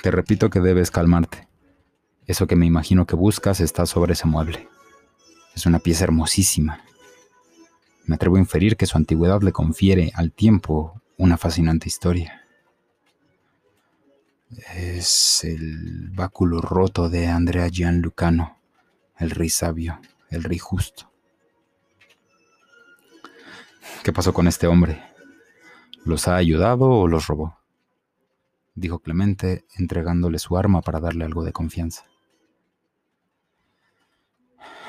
Te repito que debes calmarte. Eso que me imagino que buscas está sobre ese mueble. Es una pieza hermosísima. Me atrevo a inferir que su antigüedad le confiere al tiempo una fascinante historia. Es el báculo roto de Andrea Gianlucano, el rey sabio, el rey justo. ¿Qué pasó con este hombre? ¿Los ha ayudado o los robó? Dijo Clemente, entregándole su arma para darle algo de confianza.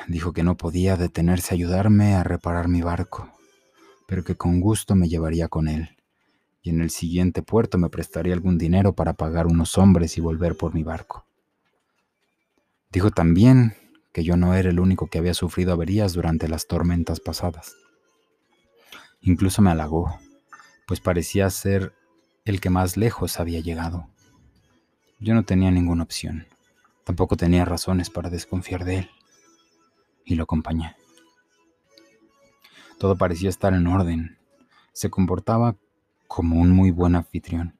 Dijo que no podía detenerse a ayudarme a reparar mi barco, pero que con gusto me llevaría con él y en el siguiente puerto me prestaría algún dinero para pagar unos hombres y volver por mi barco. Dijo también que yo no era el único que había sufrido averías durante las tormentas pasadas. Incluso me halagó, pues parecía ser el que más lejos había llegado. Yo no tenía ninguna opción, tampoco tenía razones para desconfiar de él, y lo acompañé. Todo parecía estar en orden. Se comportaba como un muy buen anfitrión.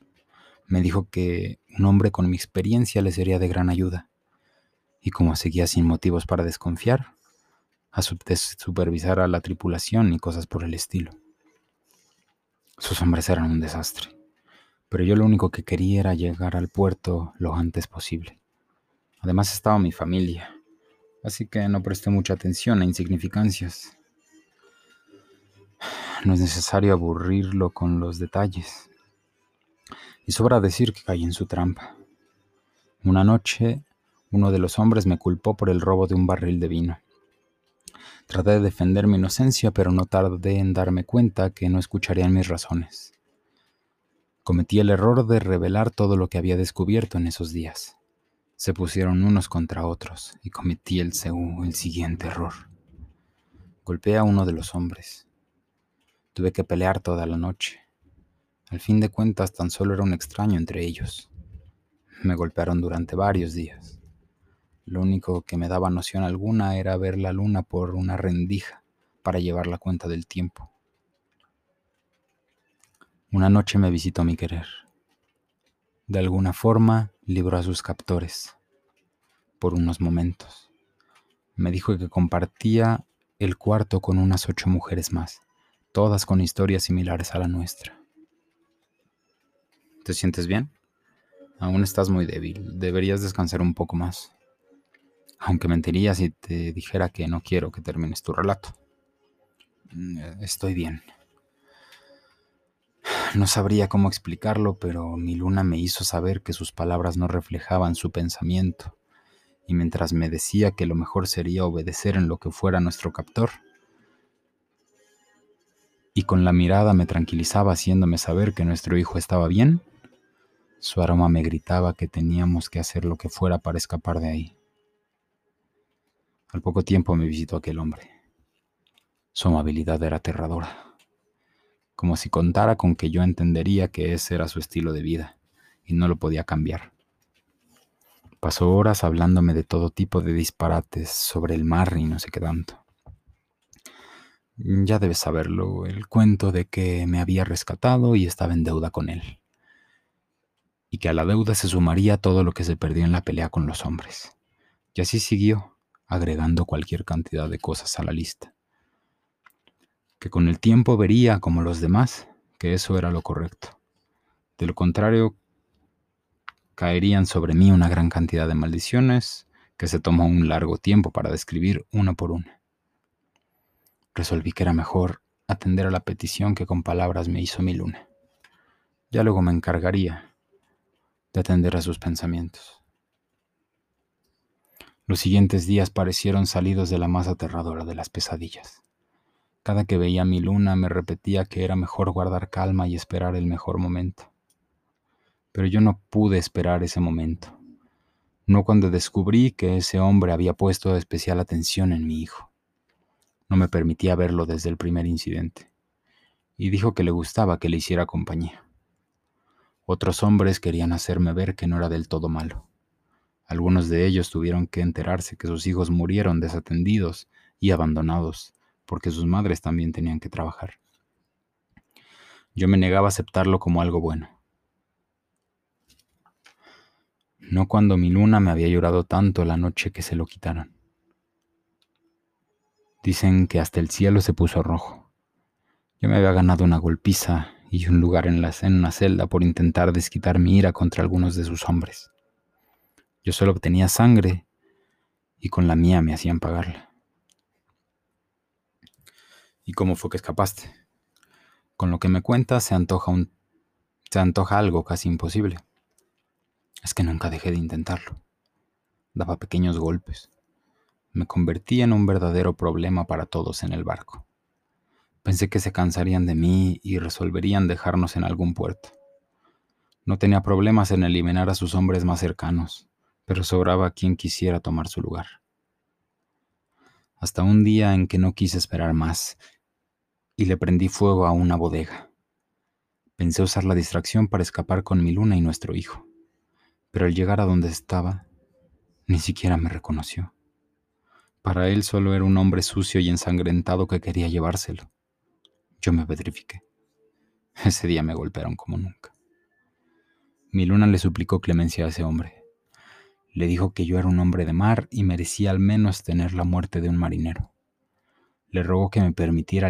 Me dijo que un hombre con mi experiencia le sería de gran ayuda. Y como seguía sin motivos para desconfiar, a supervisar a la tripulación y cosas por el estilo. Sus hombres eran un desastre, pero yo lo único que quería era llegar al puerto lo antes posible. Además estaba mi familia, así que no presté mucha atención a insignificancias no es necesario aburrirlo con los detalles. Y sobra decir que caí en su trampa. Una noche, uno de los hombres me culpó por el robo de un barril de vino. Traté de defender mi inocencia, pero no tardé en darme cuenta que no escucharían mis razones. Cometí el error de revelar todo lo que había descubierto en esos días. Se pusieron unos contra otros y cometí el, el siguiente error. Golpeé a uno de los hombres. Tuve que pelear toda la noche. Al fin de cuentas, tan solo era un extraño entre ellos. Me golpearon durante varios días. Lo único que me daba noción alguna era ver la luna por una rendija para llevar la cuenta del tiempo. Una noche me visitó mi querer. De alguna forma libró a sus captores. Por unos momentos. Me dijo que compartía el cuarto con unas ocho mujeres más todas con historias similares a la nuestra. ¿Te sientes bien? Aún estás muy débil, deberías descansar un poco más. Aunque mentiría si te dijera que no quiero que termines tu relato. Mm, estoy bien. No sabría cómo explicarlo, pero mi luna me hizo saber que sus palabras no reflejaban su pensamiento, y mientras me decía que lo mejor sería obedecer en lo que fuera nuestro captor, y con la mirada me tranquilizaba haciéndome saber que nuestro hijo estaba bien, su aroma me gritaba que teníamos que hacer lo que fuera para escapar de ahí. Al poco tiempo me visitó aquel hombre. Su amabilidad era aterradora, como si contara con que yo entendería que ese era su estilo de vida y no lo podía cambiar. Pasó horas hablándome de todo tipo de disparates sobre el mar y no sé qué tanto. Ya debes saberlo, el cuento de que me había rescatado y estaba en deuda con él. Y que a la deuda se sumaría todo lo que se perdió en la pelea con los hombres. Y así siguió, agregando cualquier cantidad de cosas a la lista. Que con el tiempo vería, como los demás, que eso era lo correcto. De lo contrario, caerían sobre mí una gran cantidad de maldiciones que se tomó un largo tiempo para describir una por una resolví que era mejor atender a la petición que con palabras me hizo mi luna. Ya luego me encargaría de atender a sus pensamientos. Los siguientes días parecieron salidos de la más aterradora de las pesadillas. Cada que veía mi luna me repetía que era mejor guardar calma y esperar el mejor momento. Pero yo no pude esperar ese momento. no cuando descubrí que ese hombre había puesto especial atención en mi hijo. No me permitía verlo desde el primer incidente, y dijo que le gustaba que le hiciera compañía. Otros hombres querían hacerme ver que no era del todo malo. Algunos de ellos tuvieron que enterarse que sus hijos murieron desatendidos y abandonados, porque sus madres también tenían que trabajar. Yo me negaba a aceptarlo como algo bueno. No cuando mi luna me había llorado tanto la noche que se lo quitaron. Dicen que hasta el cielo se puso rojo. Yo me había ganado una golpiza y un lugar en, la, en una celda por intentar desquitar mi ira contra algunos de sus hombres. Yo solo obtenía sangre y con la mía me hacían pagarla. ¿Y cómo fue que escapaste? Con lo que me cuentas se antoja un se antoja algo casi imposible. Es que nunca dejé de intentarlo. Daba pequeños golpes. Me convertí en un verdadero problema para todos en el barco. Pensé que se cansarían de mí y resolverían dejarnos en algún puerto. No tenía problemas en eliminar a sus hombres más cercanos, pero sobraba quien quisiera tomar su lugar. Hasta un día en que no quise esperar más y le prendí fuego a una bodega. Pensé usar la distracción para escapar con mi luna y nuestro hijo, pero al llegar a donde estaba, ni siquiera me reconoció. Para él solo era un hombre sucio y ensangrentado que quería llevárselo. Yo me petrifiqué. Ese día me golpearon como nunca. Mi luna le suplicó clemencia a ese hombre. Le dijo que yo era un hombre de mar y merecía al menos tener la muerte de un marinero. Le rogó que, me permitiera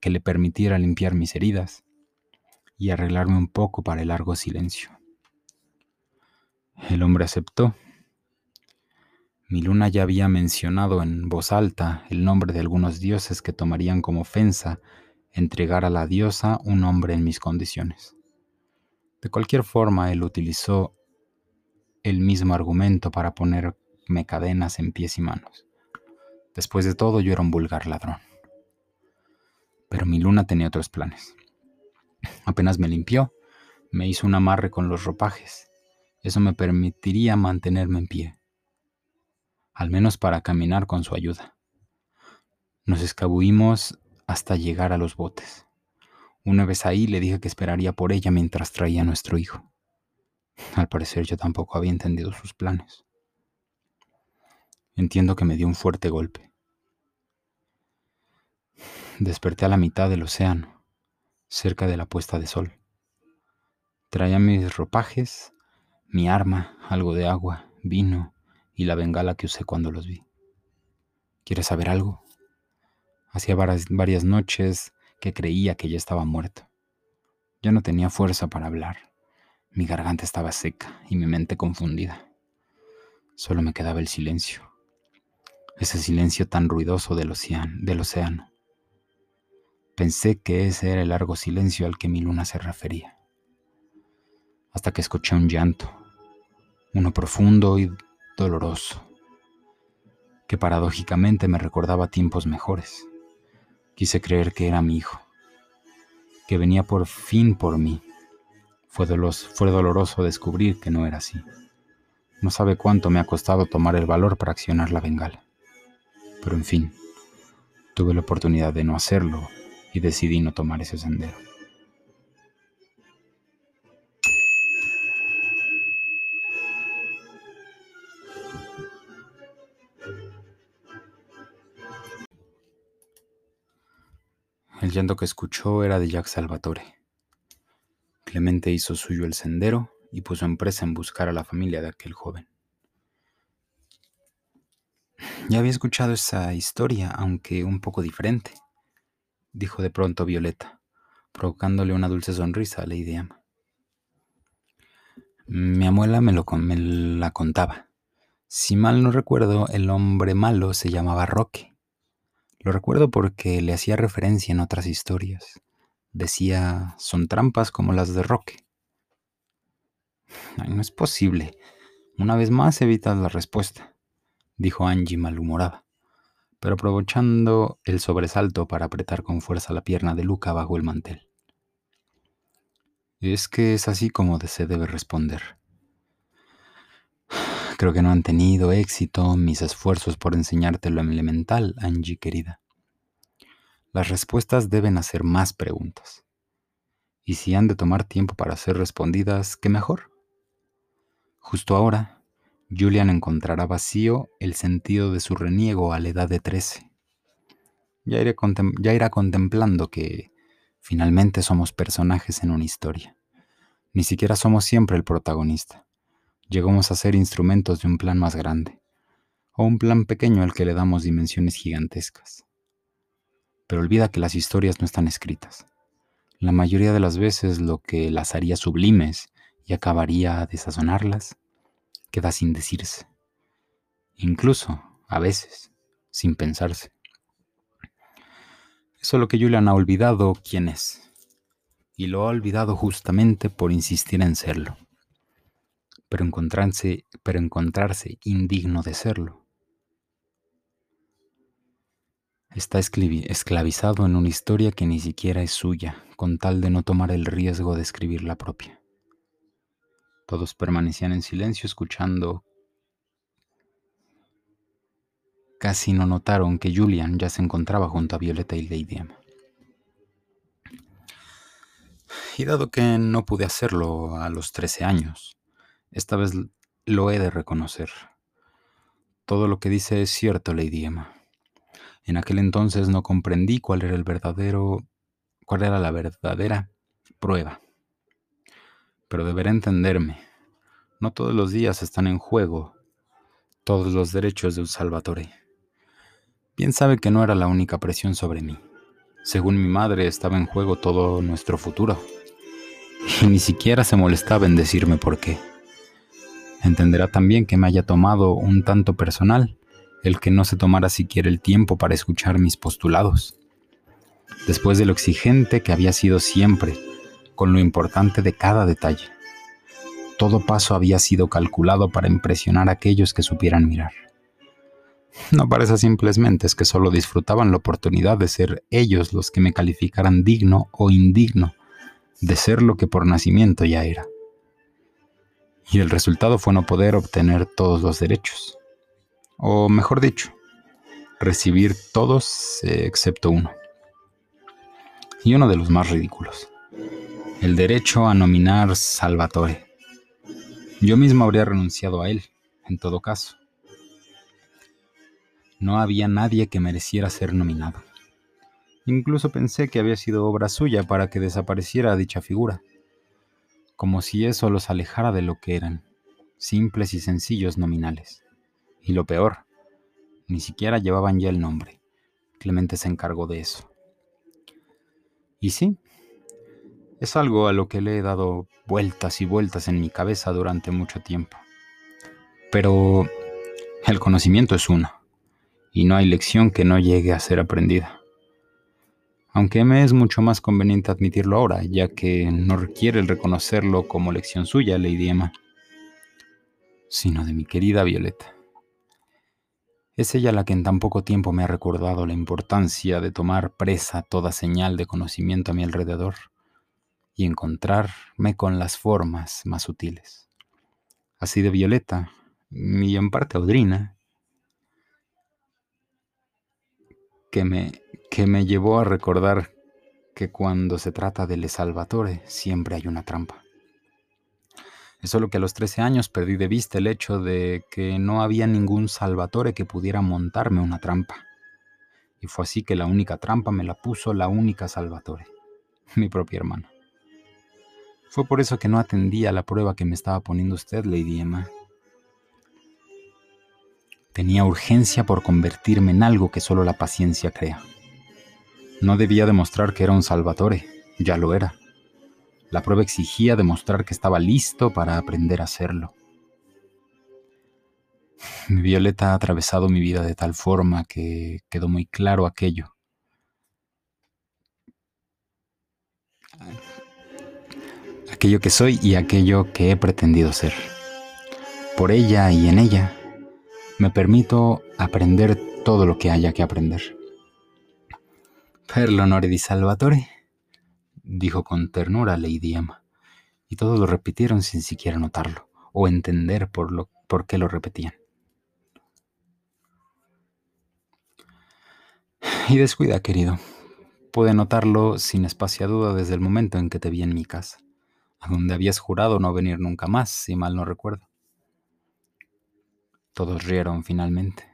que le permitiera limpiar mis heridas y arreglarme un poco para el largo silencio. El hombre aceptó. Mi luna ya había mencionado en voz alta el nombre de algunos dioses que tomarían como ofensa entregar a la diosa un hombre en mis condiciones. De cualquier forma, él utilizó el mismo argumento para ponerme cadenas en pies y manos. Después de todo, yo era un vulgar ladrón. Pero mi luna tenía otros planes. Apenas me limpió, me hizo un amarre con los ropajes. Eso me permitiría mantenerme en pie, al menos para caminar con su ayuda. Nos escabullimos hasta llegar a los botes. Una vez ahí le dije que esperaría por ella mientras traía a nuestro hijo. Al parecer yo tampoco había entendido sus planes. Entiendo que me dio un fuerte golpe. Desperté a la mitad del océano, cerca de la puesta de sol. Traía mis ropajes, mi arma, algo de agua, vino y la bengala que usé cuando los vi. ¿Quieres saber algo? Hacía varias noches que creía que ya estaba muerto. Ya no tenía fuerza para hablar. Mi garganta estaba seca y mi mente confundida. Solo me quedaba el silencio. Ese silencio tan ruidoso del océano, del océano. Pensé que ese era el largo silencio al que mi luna se refería. Hasta que escuché un llanto, uno profundo y doloroso, que paradójicamente me recordaba tiempos mejores. Quise creer que era mi hijo, que venía por fin por mí fue, doloroso descubrir que no era así. No sabe cuánto me ha costado tomar el valor para accionar la bengala. Pero en fin, tuve la oportunidad de no hacerlo y decidí no tomar ese sendero. El llanto que escuchó era de Jack Salvatore Clemente hizo suyo el sendero y puso empresa en buscar a la familia de aquel joven. Ya había escuchado esa historia, aunque un poco diferente, dijo de pronto Violeta, provocándole una dulce sonrisa a Lady Emma. Mi abuela me, lo, me la contaba. Si mal no recuerdo, el hombre malo se llamaba Roque. Lo recuerdo porque le hacía referencia en otras historias. Decía, son trampas como las de Roque. no es posible. Una vez más evitas la respuesta, dijo Angie malhumorada, pero aprovechando el sobresalto para apretar con fuerza la pierna de Luca bajo el mantel. Es que es así como se debe responder. Creo que no han tenido éxito mis esfuerzos por enseñarte lo elemental, Angie querida. Las respuestas deben hacer más preguntas. Y si han de tomar tiempo para ser respondidas, ¿qué mejor? Justo ahora, Julian encontrará vacío el sentido de su reniego a la edad de trece. Ya, ya irá contemplando que finalmente somos personajes en una historia. Ni siquiera somos siempre el protagonista. Llegamos a ser instrumentos de un plan más grande, o un plan pequeño al que le damos dimensiones gigantescas. Pero olvida que las historias no están escritas. La mayoría de las veces lo que las haría sublimes y acabaría a desazonarlas queda sin decirse. Incluso, a veces, sin pensarse. Eso es lo que Julian ha olvidado quién es y lo ha olvidado justamente por insistir en serlo, pero encontrarse, pero encontrarse indigno de serlo. Está esclavizado en una historia que ni siquiera es suya, con tal de no tomar el riesgo de escribir la propia. Todos permanecían en silencio escuchando. Casi no notaron que Julian ya se encontraba junto a Violeta y Lady Emma. Y dado que no pude hacerlo a los 13 años, esta vez lo he de reconocer. Todo lo que dice es cierto, Lady Emma. En aquel entonces no comprendí cuál era el verdadero, cuál era la verdadera prueba. Pero deberé entenderme. No todos los días están en juego todos los derechos de un Salvatore. Bien sabe que no era la única presión sobre mí. Según mi madre, estaba en juego todo nuestro futuro y ni siquiera se molestaba en decirme por qué. Entenderá también que me haya tomado un tanto personal el que no se tomara siquiera el tiempo para escuchar mis postulados. Después de lo exigente que había sido siempre, con lo importante de cada detalle. Todo paso había sido calculado para impresionar a aquellos que supieran mirar. No parece simplemente es que solo disfrutaban la oportunidad de ser ellos los que me calificaran digno o indigno de ser lo que por nacimiento ya era. Y el resultado fue no poder obtener todos los derechos. O mejor dicho, recibir todos eh, excepto uno. Y uno de los más ridículos. El derecho a nominar Salvatore. Yo mismo habría renunciado a él, en todo caso. No había nadie que mereciera ser nominado. Incluso pensé que había sido obra suya para que desapareciera dicha figura, como si eso los alejara de lo que eran, simples y sencillos nominales. Y lo peor, ni siquiera llevaban ya el nombre. Clemente se encargó de eso. Y sí, es algo a lo que le he dado vueltas y vueltas en mi cabeza durante mucho tiempo. Pero el conocimiento es uno, y no hay lección que no llegue a ser aprendida aunque me es mucho más conveniente admitirlo ahora, ya que no requiere el reconocerlo como lección suya, Lady Emma, sino de mi querida Violeta. Es ella la que en tan poco tiempo me ha recordado la importancia de tomar presa toda señal de conocimiento a mi alrededor y encontrarme con las formas más sutiles. Así de Violeta, y en parte Audrina, que me que me llevó a recordar que cuando se trata de Le Salvatore siempre hay una trampa. Es solo que a los 13 años perdí de vista el hecho de que no había ningún Salvatore que pudiera montarme una trampa. Y fue así que la única trampa me la puso la única Salvatore, mi propia hermana. Fue por eso que no atendí a la prueba que me estaba poniendo usted, Lady Emma. Tenía urgencia por convertirme en algo que solo la paciencia crea. No debía demostrar que era un Salvatore, ya lo era. La prueba exigía demostrar que estaba listo para aprender a hacerlo. Violeta ha atravesado mi vida de tal forma que quedó muy claro aquello. Aquello que soy y aquello que he pretendido ser. Por ella y en ella me permito aprender todo lo que haya que aprender. Per di Salvatore, dijo con ternura Lady Emma, y todos lo repitieron sin siquiera notarlo o entender por lo por qué lo repetían. Y descuida, querido. Pude notarlo sin espacio a duda desde el momento en que te vi en mi casa, a donde habías jurado no venir nunca más, si mal no recuerdo. Todos rieron finalmente.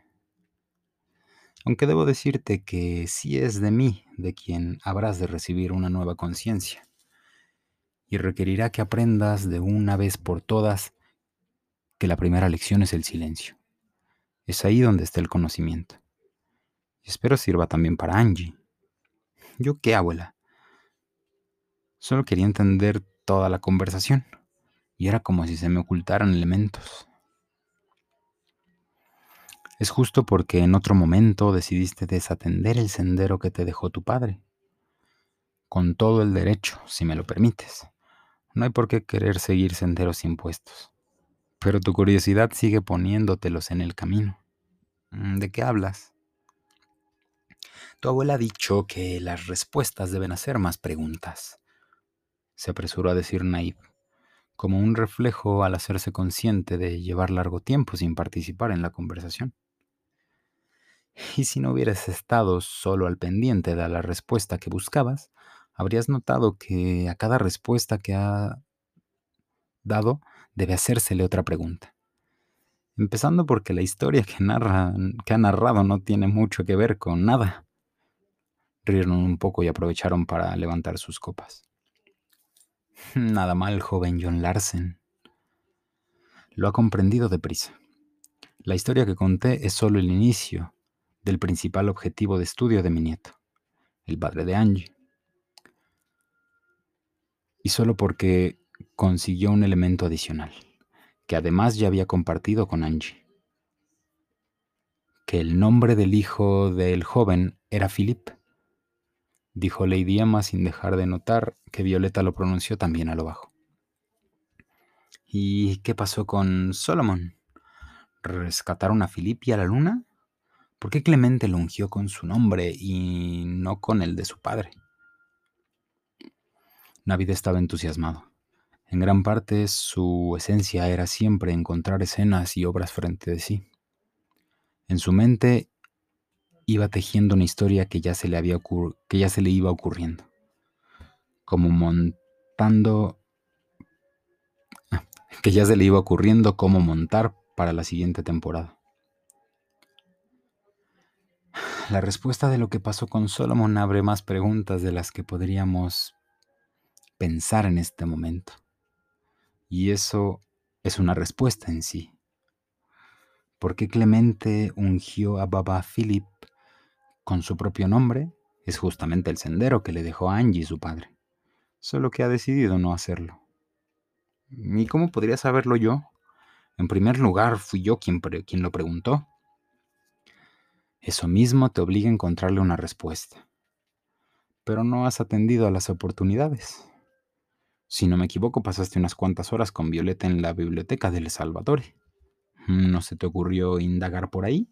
Aunque debo decirte que sí es de mí de quien habrás de recibir una nueva conciencia, y requerirá que aprendas de una vez por todas que la primera lección es el silencio. Es ahí donde está el conocimiento. Espero sirva también para Angie. ¿Yo qué, abuela? Solo quería entender toda la conversación, y era como si se me ocultaran elementos. Es justo porque en otro momento decidiste desatender el sendero que te dejó tu padre. Con todo el derecho, si me lo permites. No hay por qué querer seguir senderos impuestos. Pero tu curiosidad sigue poniéndotelos en el camino. ¿De qué hablas? Tu abuela ha dicho que las respuestas deben hacer más preguntas, se apresuró a decir Naib, como un reflejo al hacerse consciente de llevar largo tiempo sin participar en la conversación. Y si no hubieras estado solo al pendiente de la respuesta que buscabas, habrías notado que a cada respuesta que ha dado debe hacérsele otra pregunta. Empezando porque la historia que, narra, que ha narrado no tiene mucho que ver con nada rieron un poco y aprovecharon para levantar sus copas. Nada mal, joven John Larsen. Lo ha comprendido deprisa. La historia que conté es solo el inicio del principal objetivo de estudio de mi nieto, el padre de Angie. Y solo porque consiguió un elemento adicional, que además ya había compartido con Angie. Que el nombre del hijo del joven era Philip dijo Lady Emma sin dejar de notar que Violeta lo pronunció también a lo bajo. ¿Y qué pasó con Solomon? ¿Rescataron a Filipe y a la luna? ¿Por qué Clemente lo ungió con su nombre y no con el de su padre? Navid estaba entusiasmado. En gran parte su esencia era siempre encontrar escenas y obras frente de sí. En su mente iba tejiendo una historia que ya se le, había que ya se le iba ocurriendo. Como montando... Ah, que ya se le iba ocurriendo cómo montar para la siguiente temporada. La respuesta de lo que pasó con Solomon abre más preguntas de las que podríamos pensar en este momento. Y eso es una respuesta en sí. ¿Por qué Clemente ungió a Baba Philip con su propio nombre, es justamente el sendero que le dejó a Angie su padre, solo que ha decidido no hacerlo. ¿Y cómo podría saberlo yo? En primer lugar, fui yo quien, quien lo preguntó. Eso mismo te obliga a encontrarle una respuesta. Pero no has atendido a las oportunidades. Si no me equivoco, pasaste unas cuantas horas con Violeta en la biblioteca del Salvatore. ¿No se te ocurrió indagar por ahí?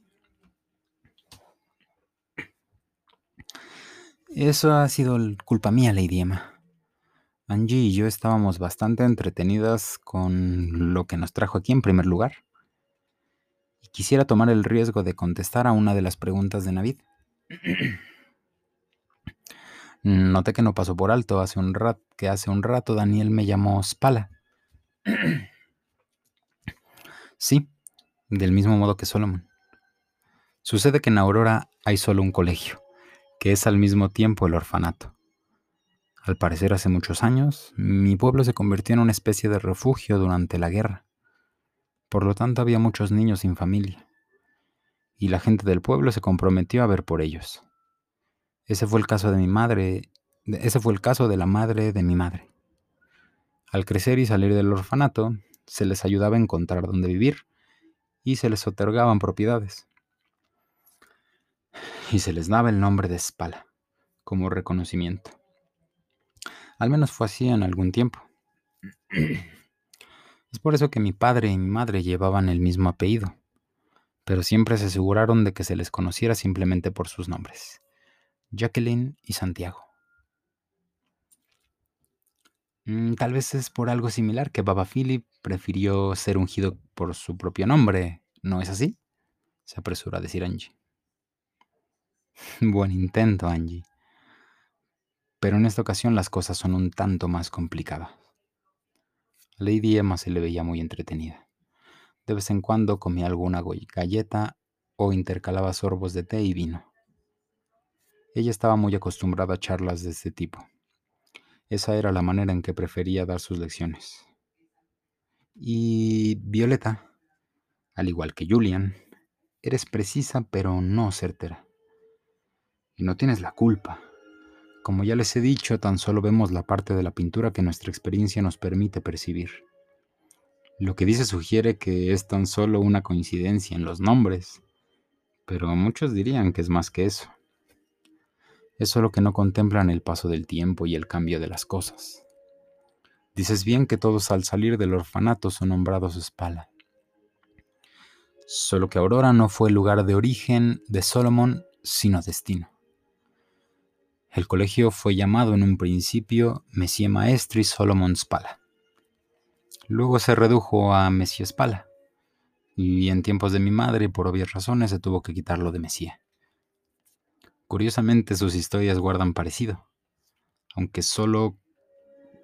Eso ha sido culpa mía, Lady Emma. Angie y yo estábamos bastante entretenidas con lo que nos trajo aquí en primer lugar. Y quisiera tomar el riesgo de contestar a una de las preguntas de Navid. Noté que no pasó por alto hace un rato, que hace un rato Daniel me llamó Spala. sí, del mismo modo que Solomon. Sucede que en Aurora hay solo un colegio que es al mismo tiempo el orfanato. Al parecer hace muchos años, mi pueblo se convirtió en una especie de refugio durante la guerra. Por lo tanto, había muchos niños sin familia. Y la gente del pueblo se comprometió a ver por ellos. Ese fue el caso de mi madre, ese fue el caso de la madre de mi madre. Al crecer y salir del orfanato, se les ayudaba a encontrar dónde vivir y se les otorgaban propiedades y se les daba el nombre de Spala, como reconocimiento. Al menos fue así en algún tiempo. Es por eso que mi padre y mi madre llevaban el mismo apellido, pero siempre se aseguraron de que se les conociera simplemente por sus nombres, Jacqueline y Santiago. Mm, tal vez es por algo similar que Baba Philip prefirió ser ungido por su propio nombre, ¿no es así? Se apresura a decir Angie. Buen intento, Angie. Pero en esta ocasión las cosas son un tanto más complicadas. Lady Emma se le veía muy entretenida. De vez en cuando comía alguna galleta o intercalaba sorbos de té y vino. Ella estaba muy acostumbrada a charlas de este tipo. Esa era la manera en que prefería dar sus lecciones. Y Violeta, al igual que Julian, eres precisa pero no certera. Y no tienes la culpa. Como ya les he dicho, tan solo vemos la parte de la pintura que nuestra experiencia nos permite percibir. Lo que dice sugiere que es tan solo una coincidencia en los nombres, pero muchos dirían que es más que eso es solo que no contemplan el paso del tiempo y el cambio de las cosas. Dices bien que todos al salir del orfanato son nombrados Spala. Solo que Aurora no fue lugar de origen de Solomon, sino destino. El colegio fue llamado en un principio Messie Maestri Solomon Spala. Luego se redujo a Messie Spala, y en tiempos de mi madre, por obvias razones, se tuvo que quitarlo de Messie. Curiosamente sus historias guardan parecido, aunque solo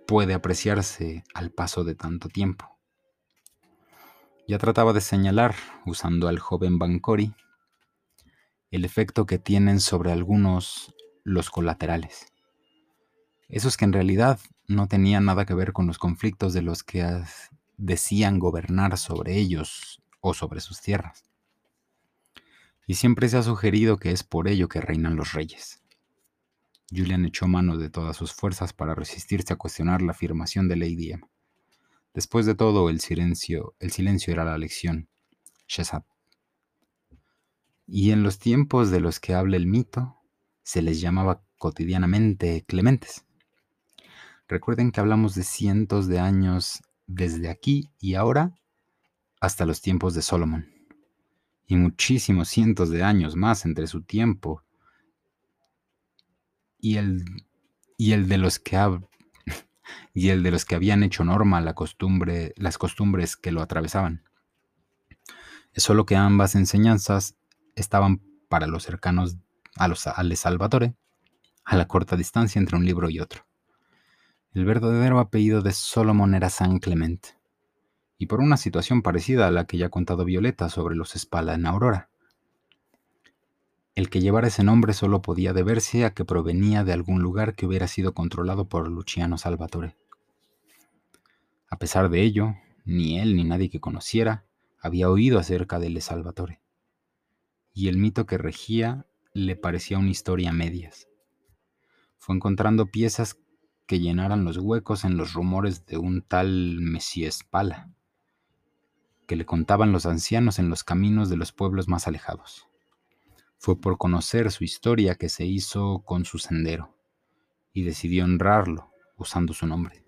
puede apreciarse al paso de tanto tiempo. Ya trataba de señalar, usando al joven Bancori, el efecto que tienen sobre algunos los colaterales. Esos que en realidad no tenían nada que ver con los conflictos de los que decían gobernar sobre ellos o sobre sus tierras y siempre se ha sugerido que es por ello que reinan los reyes. Julian echó mano de todas sus fuerzas para resistirse a cuestionar la afirmación de Lady Emma. Después de todo, el silencio, el silencio era la lección. Shazad. Y en los tiempos de los que habla el mito, se les llamaba cotidianamente clementes. Recuerden que hablamos de cientos de años desde aquí y ahora hasta los tiempos de Solomon y muchísimos cientos de años más entre su tiempo y el, y el de los que y el de los que habían hecho norma la costumbre, las costumbres que lo atravesaban. Es solo que ambas enseñanzas estaban para los cercanos a los al Salvatore, a la corta distancia entre un libro y otro. El verdadero apellido de Solomon era San Clemente y por una situación parecida a la que ya ha contado Violeta sobre los Spala en Aurora. El que llevara ese nombre solo podía deberse a que provenía de algún lugar que hubiera sido controlado por Luciano Salvatore. A pesar de ello, ni él ni nadie que conociera había oído acerca de Le Salvatore, y el mito que regía le parecía una historia a medias. Fue encontrando piezas que llenaran los huecos en los rumores de un tal Mesías Spala que le contaban los ancianos en los caminos de los pueblos más alejados. Fue por conocer su historia que se hizo con su sendero y decidió honrarlo usando su nombre.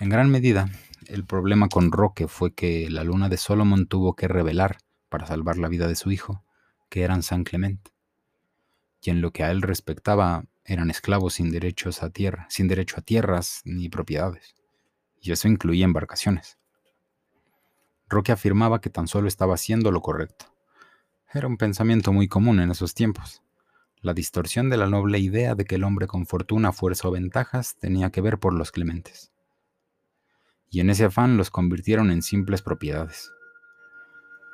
En gran medida, el problema con Roque fue que la luna de Solomon tuvo que revelar, para salvar la vida de su hijo, que eran San Clemente, y en lo que a él respectaba eran esclavos sin derechos a tierra, sin derecho a tierras ni propiedades, y eso incluía embarcaciones. Roque afirmaba que tan solo estaba haciendo lo correcto. Era un pensamiento muy común en esos tiempos. La distorsión de la noble idea de que el hombre con fortuna, fuerza o ventajas tenía que ver por los clementes. Y en ese afán los convirtieron en simples propiedades.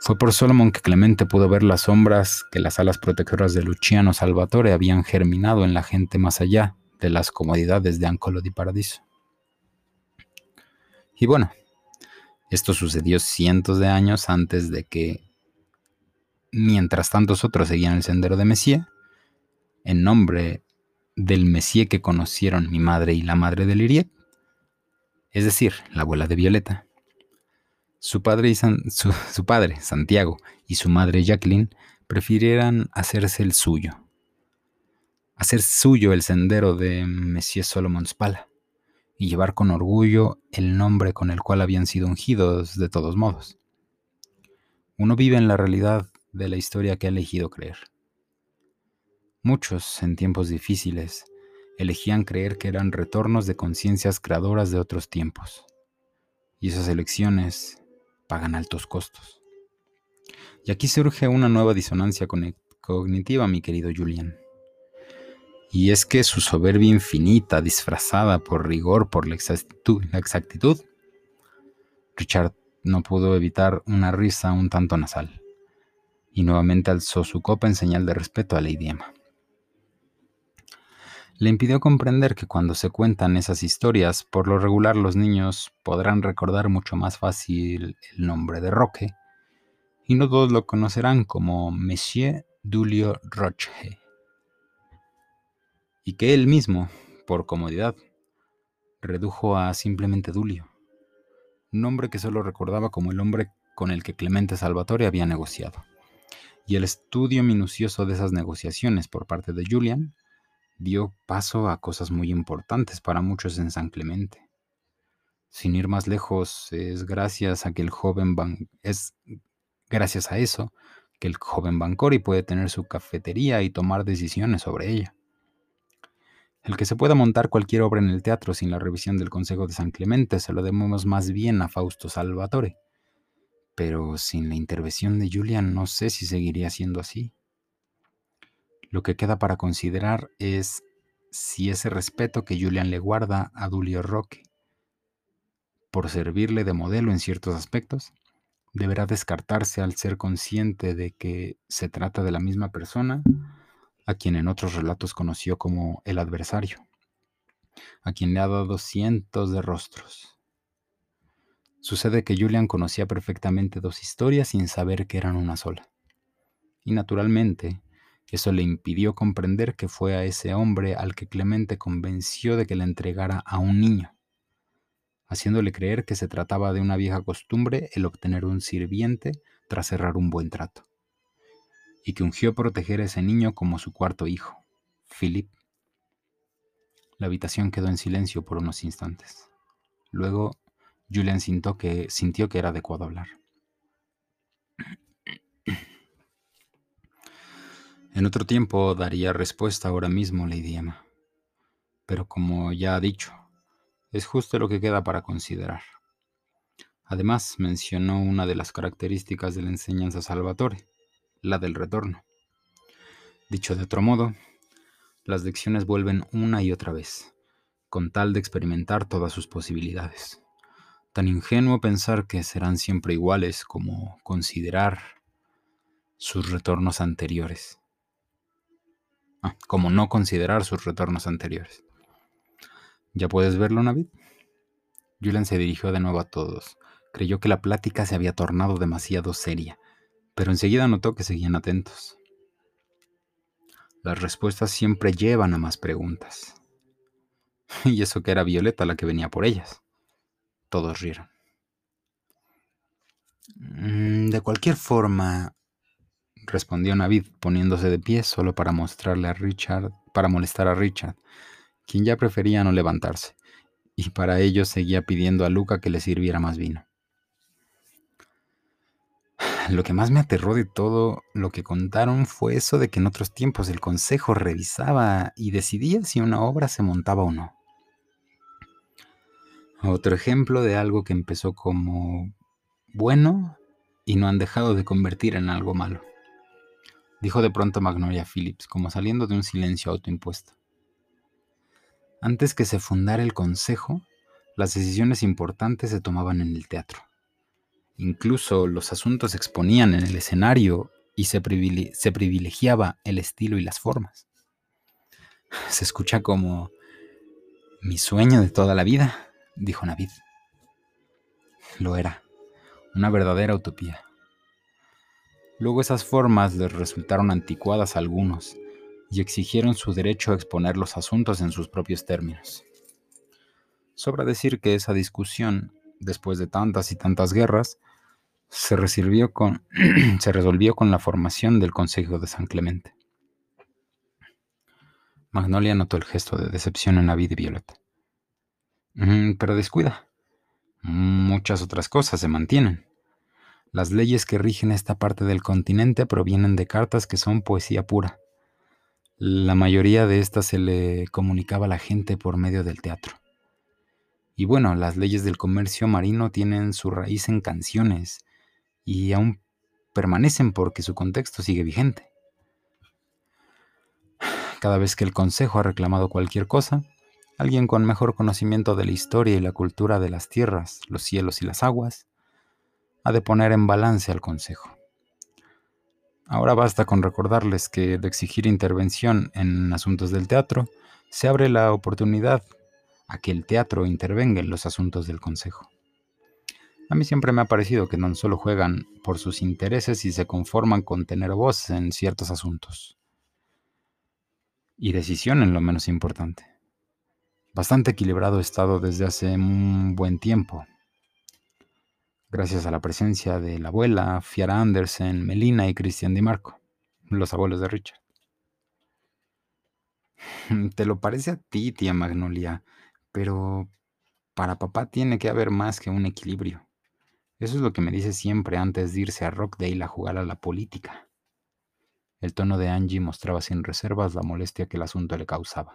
Fue por Solomon que Clemente pudo ver las sombras que las alas protectoras de Luciano Salvatore habían germinado en la gente más allá de las comodidades de Ancolo di Paradiso. Y bueno, esto sucedió cientos de años antes de que, mientras tantos otros seguían el sendero de Mesía, en nombre del Mesía que conocieron mi madre y la madre de Liriet, es decir, la abuela de Violeta. Su padre, su, padre, Santiago, y su madre, Jacqueline, prefirieran hacerse el suyo, hacer suyo el sendero de Mesía Solomon Spala y llevar con orgullo el nombre con el cual habían sido ungidos de todos modos. Uno vive en la realidad de la historia que ha elegido creer. Muchos, en tiempos difíciles, elegían creer que eran retornos de conciencias creadoras de otros tiempos. Y esas elecciones pagan altos costos. Y aquí surge una nueva disonancia cognitiva, mi querido Julian. Y es que su soberbia infinita, disfrazada por rigor, por la exactitud, la exactitud, Richard no pudo evitar una risa un tanto nasal, y nuevamente alzó su copa en señal de respeto a Lady Emma le impidió comprender que cuando se cuentan esas historias, por lo regular los niños podrán recordar mucho más fácil el nombre de Roque, y no todos lo conocerán como Monsieur Dulio Roche, y que él mismo, por comodidad, redujo a simplemente Dulio, nombre que solo recordaba como el hombre con el que Clemente Salvatore había negociado. Y el estudio minucioso de esas negociaciones por parte de Julian dio paso a cosas muy importantes para muchos en San Clemente. Sin ir más lejos, es gracias a que el joven es gracias a eso que el joven Bancori puede tener su cafetería y tomar decisiones sobre ella. El que se pueda montar cualquier obra en el teatro sin la revisión del Consejo de San Clemente se lo debemos más bien a Fausto Salvatore. Pero sin la intervención de Julian no sé si seguiría siendo así. Lo que queda para considerar es si ese respeto que Julian le guarda a Dulio Roque por servirle de modelo en ciertos aspectos, deberá descartarse al ser consciente de que se trata de la misma persona a quien en otros relatos conoció como el adversario, a quien le ha dado cientos de rostros. Sucede que Julian conocía perfectamente dos historias sin saber que eran una sola. Y naturalmente, eso le impidió comprender que fue a ese hombre al que Clemente convenció de que le entregara a un niño, haciéndole creer que se trataba de una vieja costumbre el obtener un sirviente tras cerrar un buen trato, y que ungió proteger a ese niño como su cuarto hijo, Philip. La habitación quedó en silencio por unos instantes. Luego, Julian sintió que, sintió que era adecuado hablar. En otro tiempo daría respuesta ahora mismo, Lady Emma. Pero como ya ha dicho, es justo lo que queda para considerar. Además, mencionó una de las características de la enseñanza Salvatore, la del retorno. Dicho de otro modo, las lecciones vuelven una y otra vez, con tal de experimentar todas sus posibilidades. Tan ingenuo pensar que serán siempre iguales como considerar sus retornos anteriores. Ah, como no considerar sus retornos anteriores. ¿Ya puedes verlo, Navid? Julian se dirigió de nuevo a todos. Creyó que la plática se había tornado demasiado seria, pero enseguida notó que seguían atentos. Las respuestas siempre llevan a más preguntas. Y eso que era Violeta la que venía por ellas. Todos rieron. Mm, de cualquier forma, respondió Navid, poniéndose de pie solo para mostrarle a Richard, para molestar a Richard, quien ya prefería no levantarse, y para ello seguía pidiendo a Luca que le sirviera más vino. Lo que más me aterró de todo lo que contaron fue eso de que en otros tiempos el consejo revisaba y decidía si una obra se montaba o no. Otro ejemplo de algo que empezó como bueno y no han dejado de convertir en algo malo dijo de pronto Magnolia Phillips, como saliendo de un silencio autoimpuesto. Antes que se fundara el consejo, las decisiones importantes se tomaban en el teatro. Incluso los asuntos se exponían en el escenario y se, se privilegiaba el estilo y las formas. Se escucha como mi sueño de toda la vida, dijo Navid. Lo era, una verdadera utopía. Luego esas formas les resultaron anticuadas a algunos y exigieron su derecho a exponer los asuntos en sus propios términos. Sobra decir que esa discusión, después de tantas y tantas guerras, se, con, se resolvió con la formación del Consejo de San Clemente. Magnolia notó el gesto de decepción en la vida Violeta. Mm, pero descuida. Muchas otras cosas se mantienen. Las leyes que rigen esta parte del continente provienen de cartas que son poesía pura. La mayoría de estas se le comunicaba a la gente por medio del teatro. Y bueno, las leyes del comercio marino tienen su raíz en canciones y aún permanecen porque su contexto sigue vigente. Cada vez que el Consejo ha reclamado cualquier cosa, alguien con mejor conocimiento de la historia y la cultura de las tierras, los cielos y las aguas, ha de poner en balance al Consejo. Ahora basta con recordarles que de exigir intervención en asuntos del teatro, se abre la oportunidad a que el teatro intervenga en los asuntos del Consejo. A mí siempre me ha parecido que no solo juegan por sus intereses y se conforman con tener voz en ciertos asuntos. Y decisión en lo menos importante. Bastante equilibrado estado desde hace un buen tiempo. Gracias a la presencia de la abuela, Fiara Andersen, Melina y Christian Di Marco, los abuelos de Richard. Te lo parece a ti, tía Magnolia, pero para papá tiene que haber más que un equilibrio. Eso es lo que me dice siempre antes de irse a Rockdale a jugar a la política. El tono de Angie mostraba sin reservas la molestia que el asunto le causaba,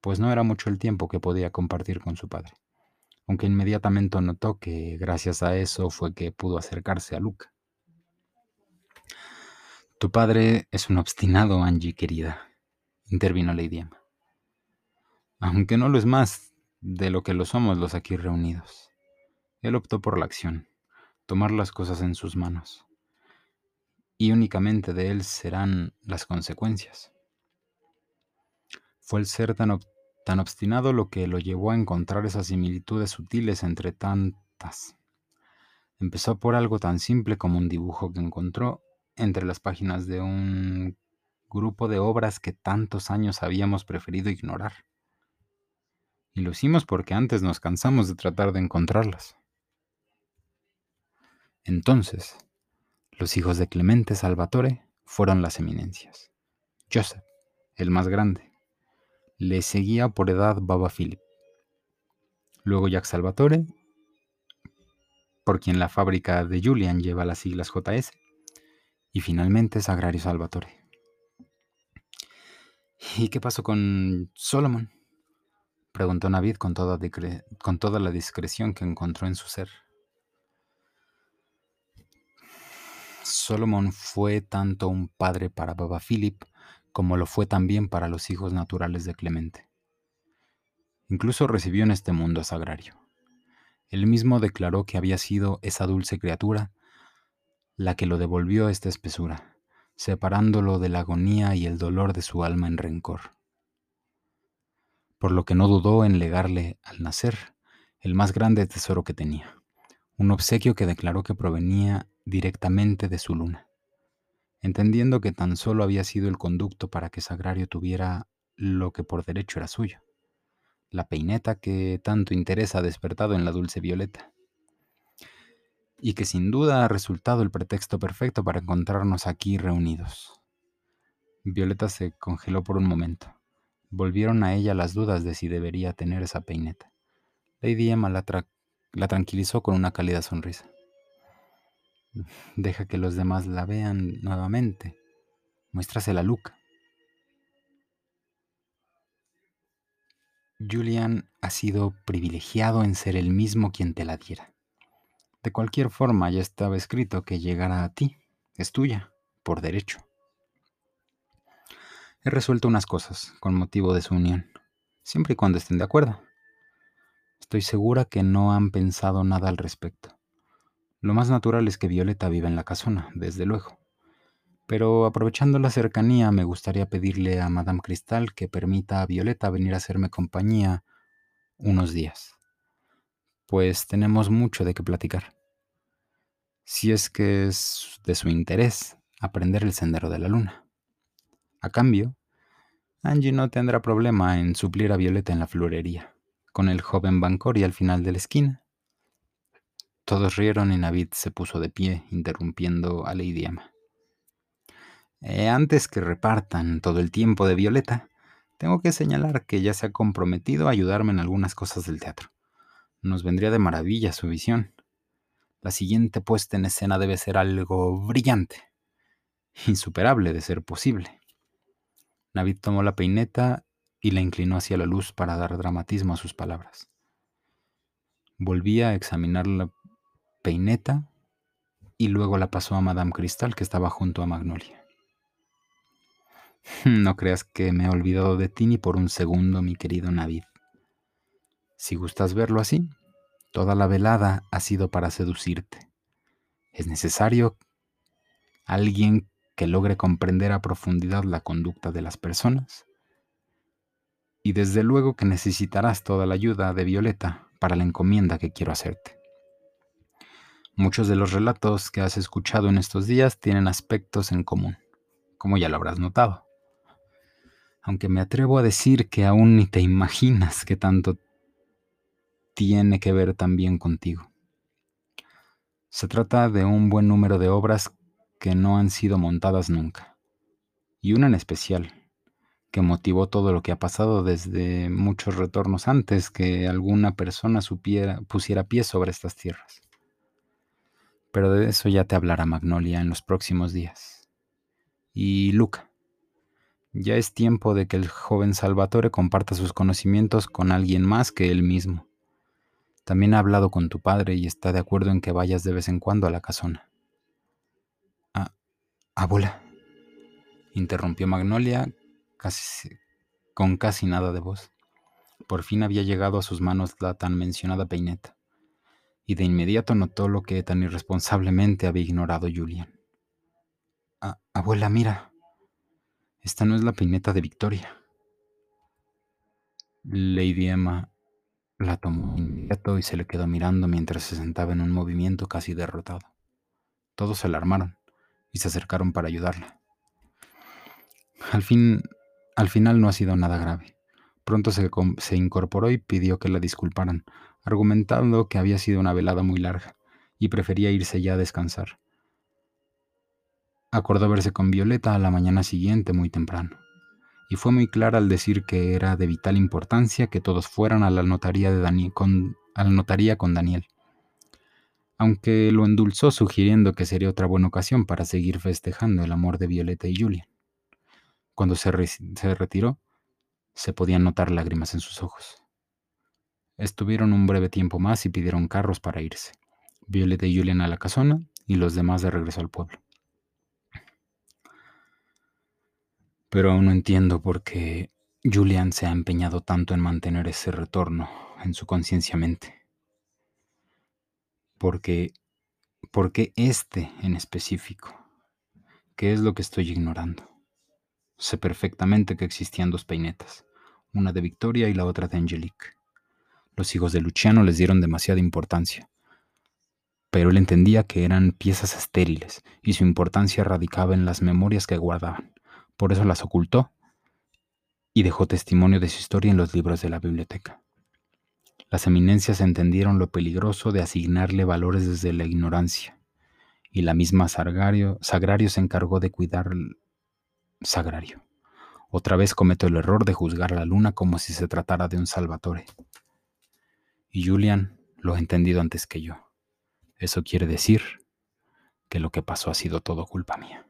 pues no era mucho el tiempo que podía compartir con su padre, aunque inmediatamente notó que gracias a eso fue que pudo acercarse a Luca. Tu padre es un obstinado, Angie querida, intervino Lady Emma. Aunque no lo es más, de lo que lo somos los aquí reunidos. Él optó por la acción, tomar las cosas en sus manos, y únicamente de él serán las consecuencias. Fue el ser tan, tan obstinado lo que lo llevó a encontrar esas similitudes sutiles entre tantas. Empezó por algo tan simple como un dibujo que encontró entre las páginas de un grupo de obras que tantos años habíamos preferido ignorar y lo hicimos porque antes nos cansamos de tratar de encontrarlas. Entonces, los hijos de Clemente Salvatore fueron las eminencias. Joseph, el más grande, le seguía por edad Baba Philip. Luego Jack Salvatore, por quien la fábrica de Julian lleva las siglas JS. Y finalmente Sagrario Salvatore. ¿Y qué pasó con Solomon? preguntó Navid con toda, con toda la discreción que encontró en su ser. Solomon fue tanto un padre para Baba Philip como lo fue también para los hijos naturales de Clemente. Incluso recibió en este mundo a Sagrario. Él mismo declaró que había sido esa dulce criatura la que lo devolvió a esta espesura, separándolo de la agonía y el dolor de su alma en rencor por lo que no dudó en legarle al nacer el más grande tesoro que tenía, un obsequio que declaró que provenía directamente de su luna, entendiendo que tan solo había sido el conducto para que Sagrario tuviera lo que por derecho era suyo, la peineta que tanto interés ha despertado en la dulce Violeta, y que sin duda ha resultado el pretexto perfecto para encontrarnos aquí reunidos. Violeta se congeló por un momento Volvieron a ella las dudas de si debería tener esa peineta. Lady Emma la, la tranquilizó con una cálida sonrisa. Deja que los demás la vean nuevamente. Muéstrasela a Luca. Julian ha sido privilegiado en ser el mismo quien te la diera. De cualquier forma, ya estaba escrito que llegara a ti. Es tuya, por derecho. He resuelto unas cosas con motivo de su unión, siempre y cuando estén de acuerdo. Estoy segura que no han pensado nada al respecto. Lo más natural es que Violeta viva en la casona, desde luego. Pero aprovechando la cercanía, me gustaría pedirle a Madame Cristal que permita a Violeta venir a hacerme compañía unos días. Pues tenemos mucho de qué platicar. Si es que es de su interés aprender el sendero de la luna. A cambio, Angie no tendrá problema en suplir a Violeta en la florería, con el joven Bancori al final de la esquina. Todos rieron y Navid se puso de pie, interrumpiendo a Lady Emma. Eh, antes que repartan todo el tiempo de Violeta, tengo que señalar que ya se ha comprometido a ayudarme en algunas cosas del teatro. Nos vendría de maravilla su visión. La siguiente puesta en escena debe ser algo brillante, insuperable de ser posible. Navid tomó la peineta y la inclinó hacia la luz para dar dramatismo a sus palabras. Volvía a examinar la peineta y luego la pasó a Madame Cristal que estaba junto a Magnolia. No creas que me he olvidado de ti ni por un segundo, mi querido Navid. Si gustas verlo así, toda la velada ha sido para seducirte. Es necesario alguien que logre comprender a profundidad la conducta de las personas. Y desde luego que necesitarás toda la ayuda de Violeta para la encomienda que quiero hacerte. Muchos de los relatos que has escuchado en estos días tienen aspectos en común, como ya lo habrás notado. Aunque me atrevo a decir que aún ni te imaginas que tanto tiene que ver también contigo. Se trata de un buen número de obras que no han sido montadas nunca, y una en especial, que motivó todo lo que ha pasado desde muchos retornos antes que alguna persona supiera, pusiera pie sobre estas tierras. Pero de eso ya te hablará Magnolia en los próximos días. Y Luca, ya es tiempo de que el joven Salvatore comparta sus conocimientos con alguien más que él mismo. También ha hablado con tu padre y está de acuerdo en que vayas de vez en cuando a la casona. Ah, abuela, interrumpió Magnolia casi, con casi nada de voz. Por fin había llegado a sus manos la tan mencionada peineta, y de inmediato notó lo que tan irresponsablemente había ignorado Julian. Abuela, mira, esta no es la peineta de Victoria. Lady Emma la tomó inmediato y se le quedó mirando mientras se sentaba en un movimiento casi derrotado. Todos se alarmaron y se acercaron para ayudarla. Al fin, al final no ha sido nada grave. Pronto se incorporó y pidió que la disculparan, argumentando que había sido una velada muy larga y prefería irse ya a descansar. Acordó verse con Violeta a la mañana siguiente muy temprano y fue muy clara al decir que era de vital importancia que todos fueran a la notaría, con, a la notaría con Daniel, aunque lo endulzó sugiriendo que sería otra buena ocasión para seguir festejando el amor de Violeta y Julian. Cuando se retiró, se podían notar lágrimas en sus ojos. Estuvieron un breve tiempo más y pidieron carros para irse. Violeta y Julian a la casona y los demás de regreso al pueblo. pero aún no entiendo por qué Julian se ha empeñado tanto en mantener ese retorno en su conciencia mente. Porque, porque este en específico, ¿qué es lo que estoy ignorando? Sé perfectamente que existían dos peinetas, una de Victoria y la otra de Angelique. Los hijos de Luciano les dieron demasiada importancia, pero él entendía que eran piezas estériles y su importancia radicaba en las memorias que guardaban por eso las ocultó y dejó testimonio de su historia en los libros de la biblioteca. Las eminencias entendieron lo peligroso de asignarle valores desde la ignorancia, y la misma Sagrario, Sagrario se encargó de cuidar Sagrario. Otra vez cometió el error de juzgar la luna como si se tratara de un Salvatore. Y Julian lo ha entendido antes que yo. Eso quiere decir que lo que pasó ha sido todo culpa mía.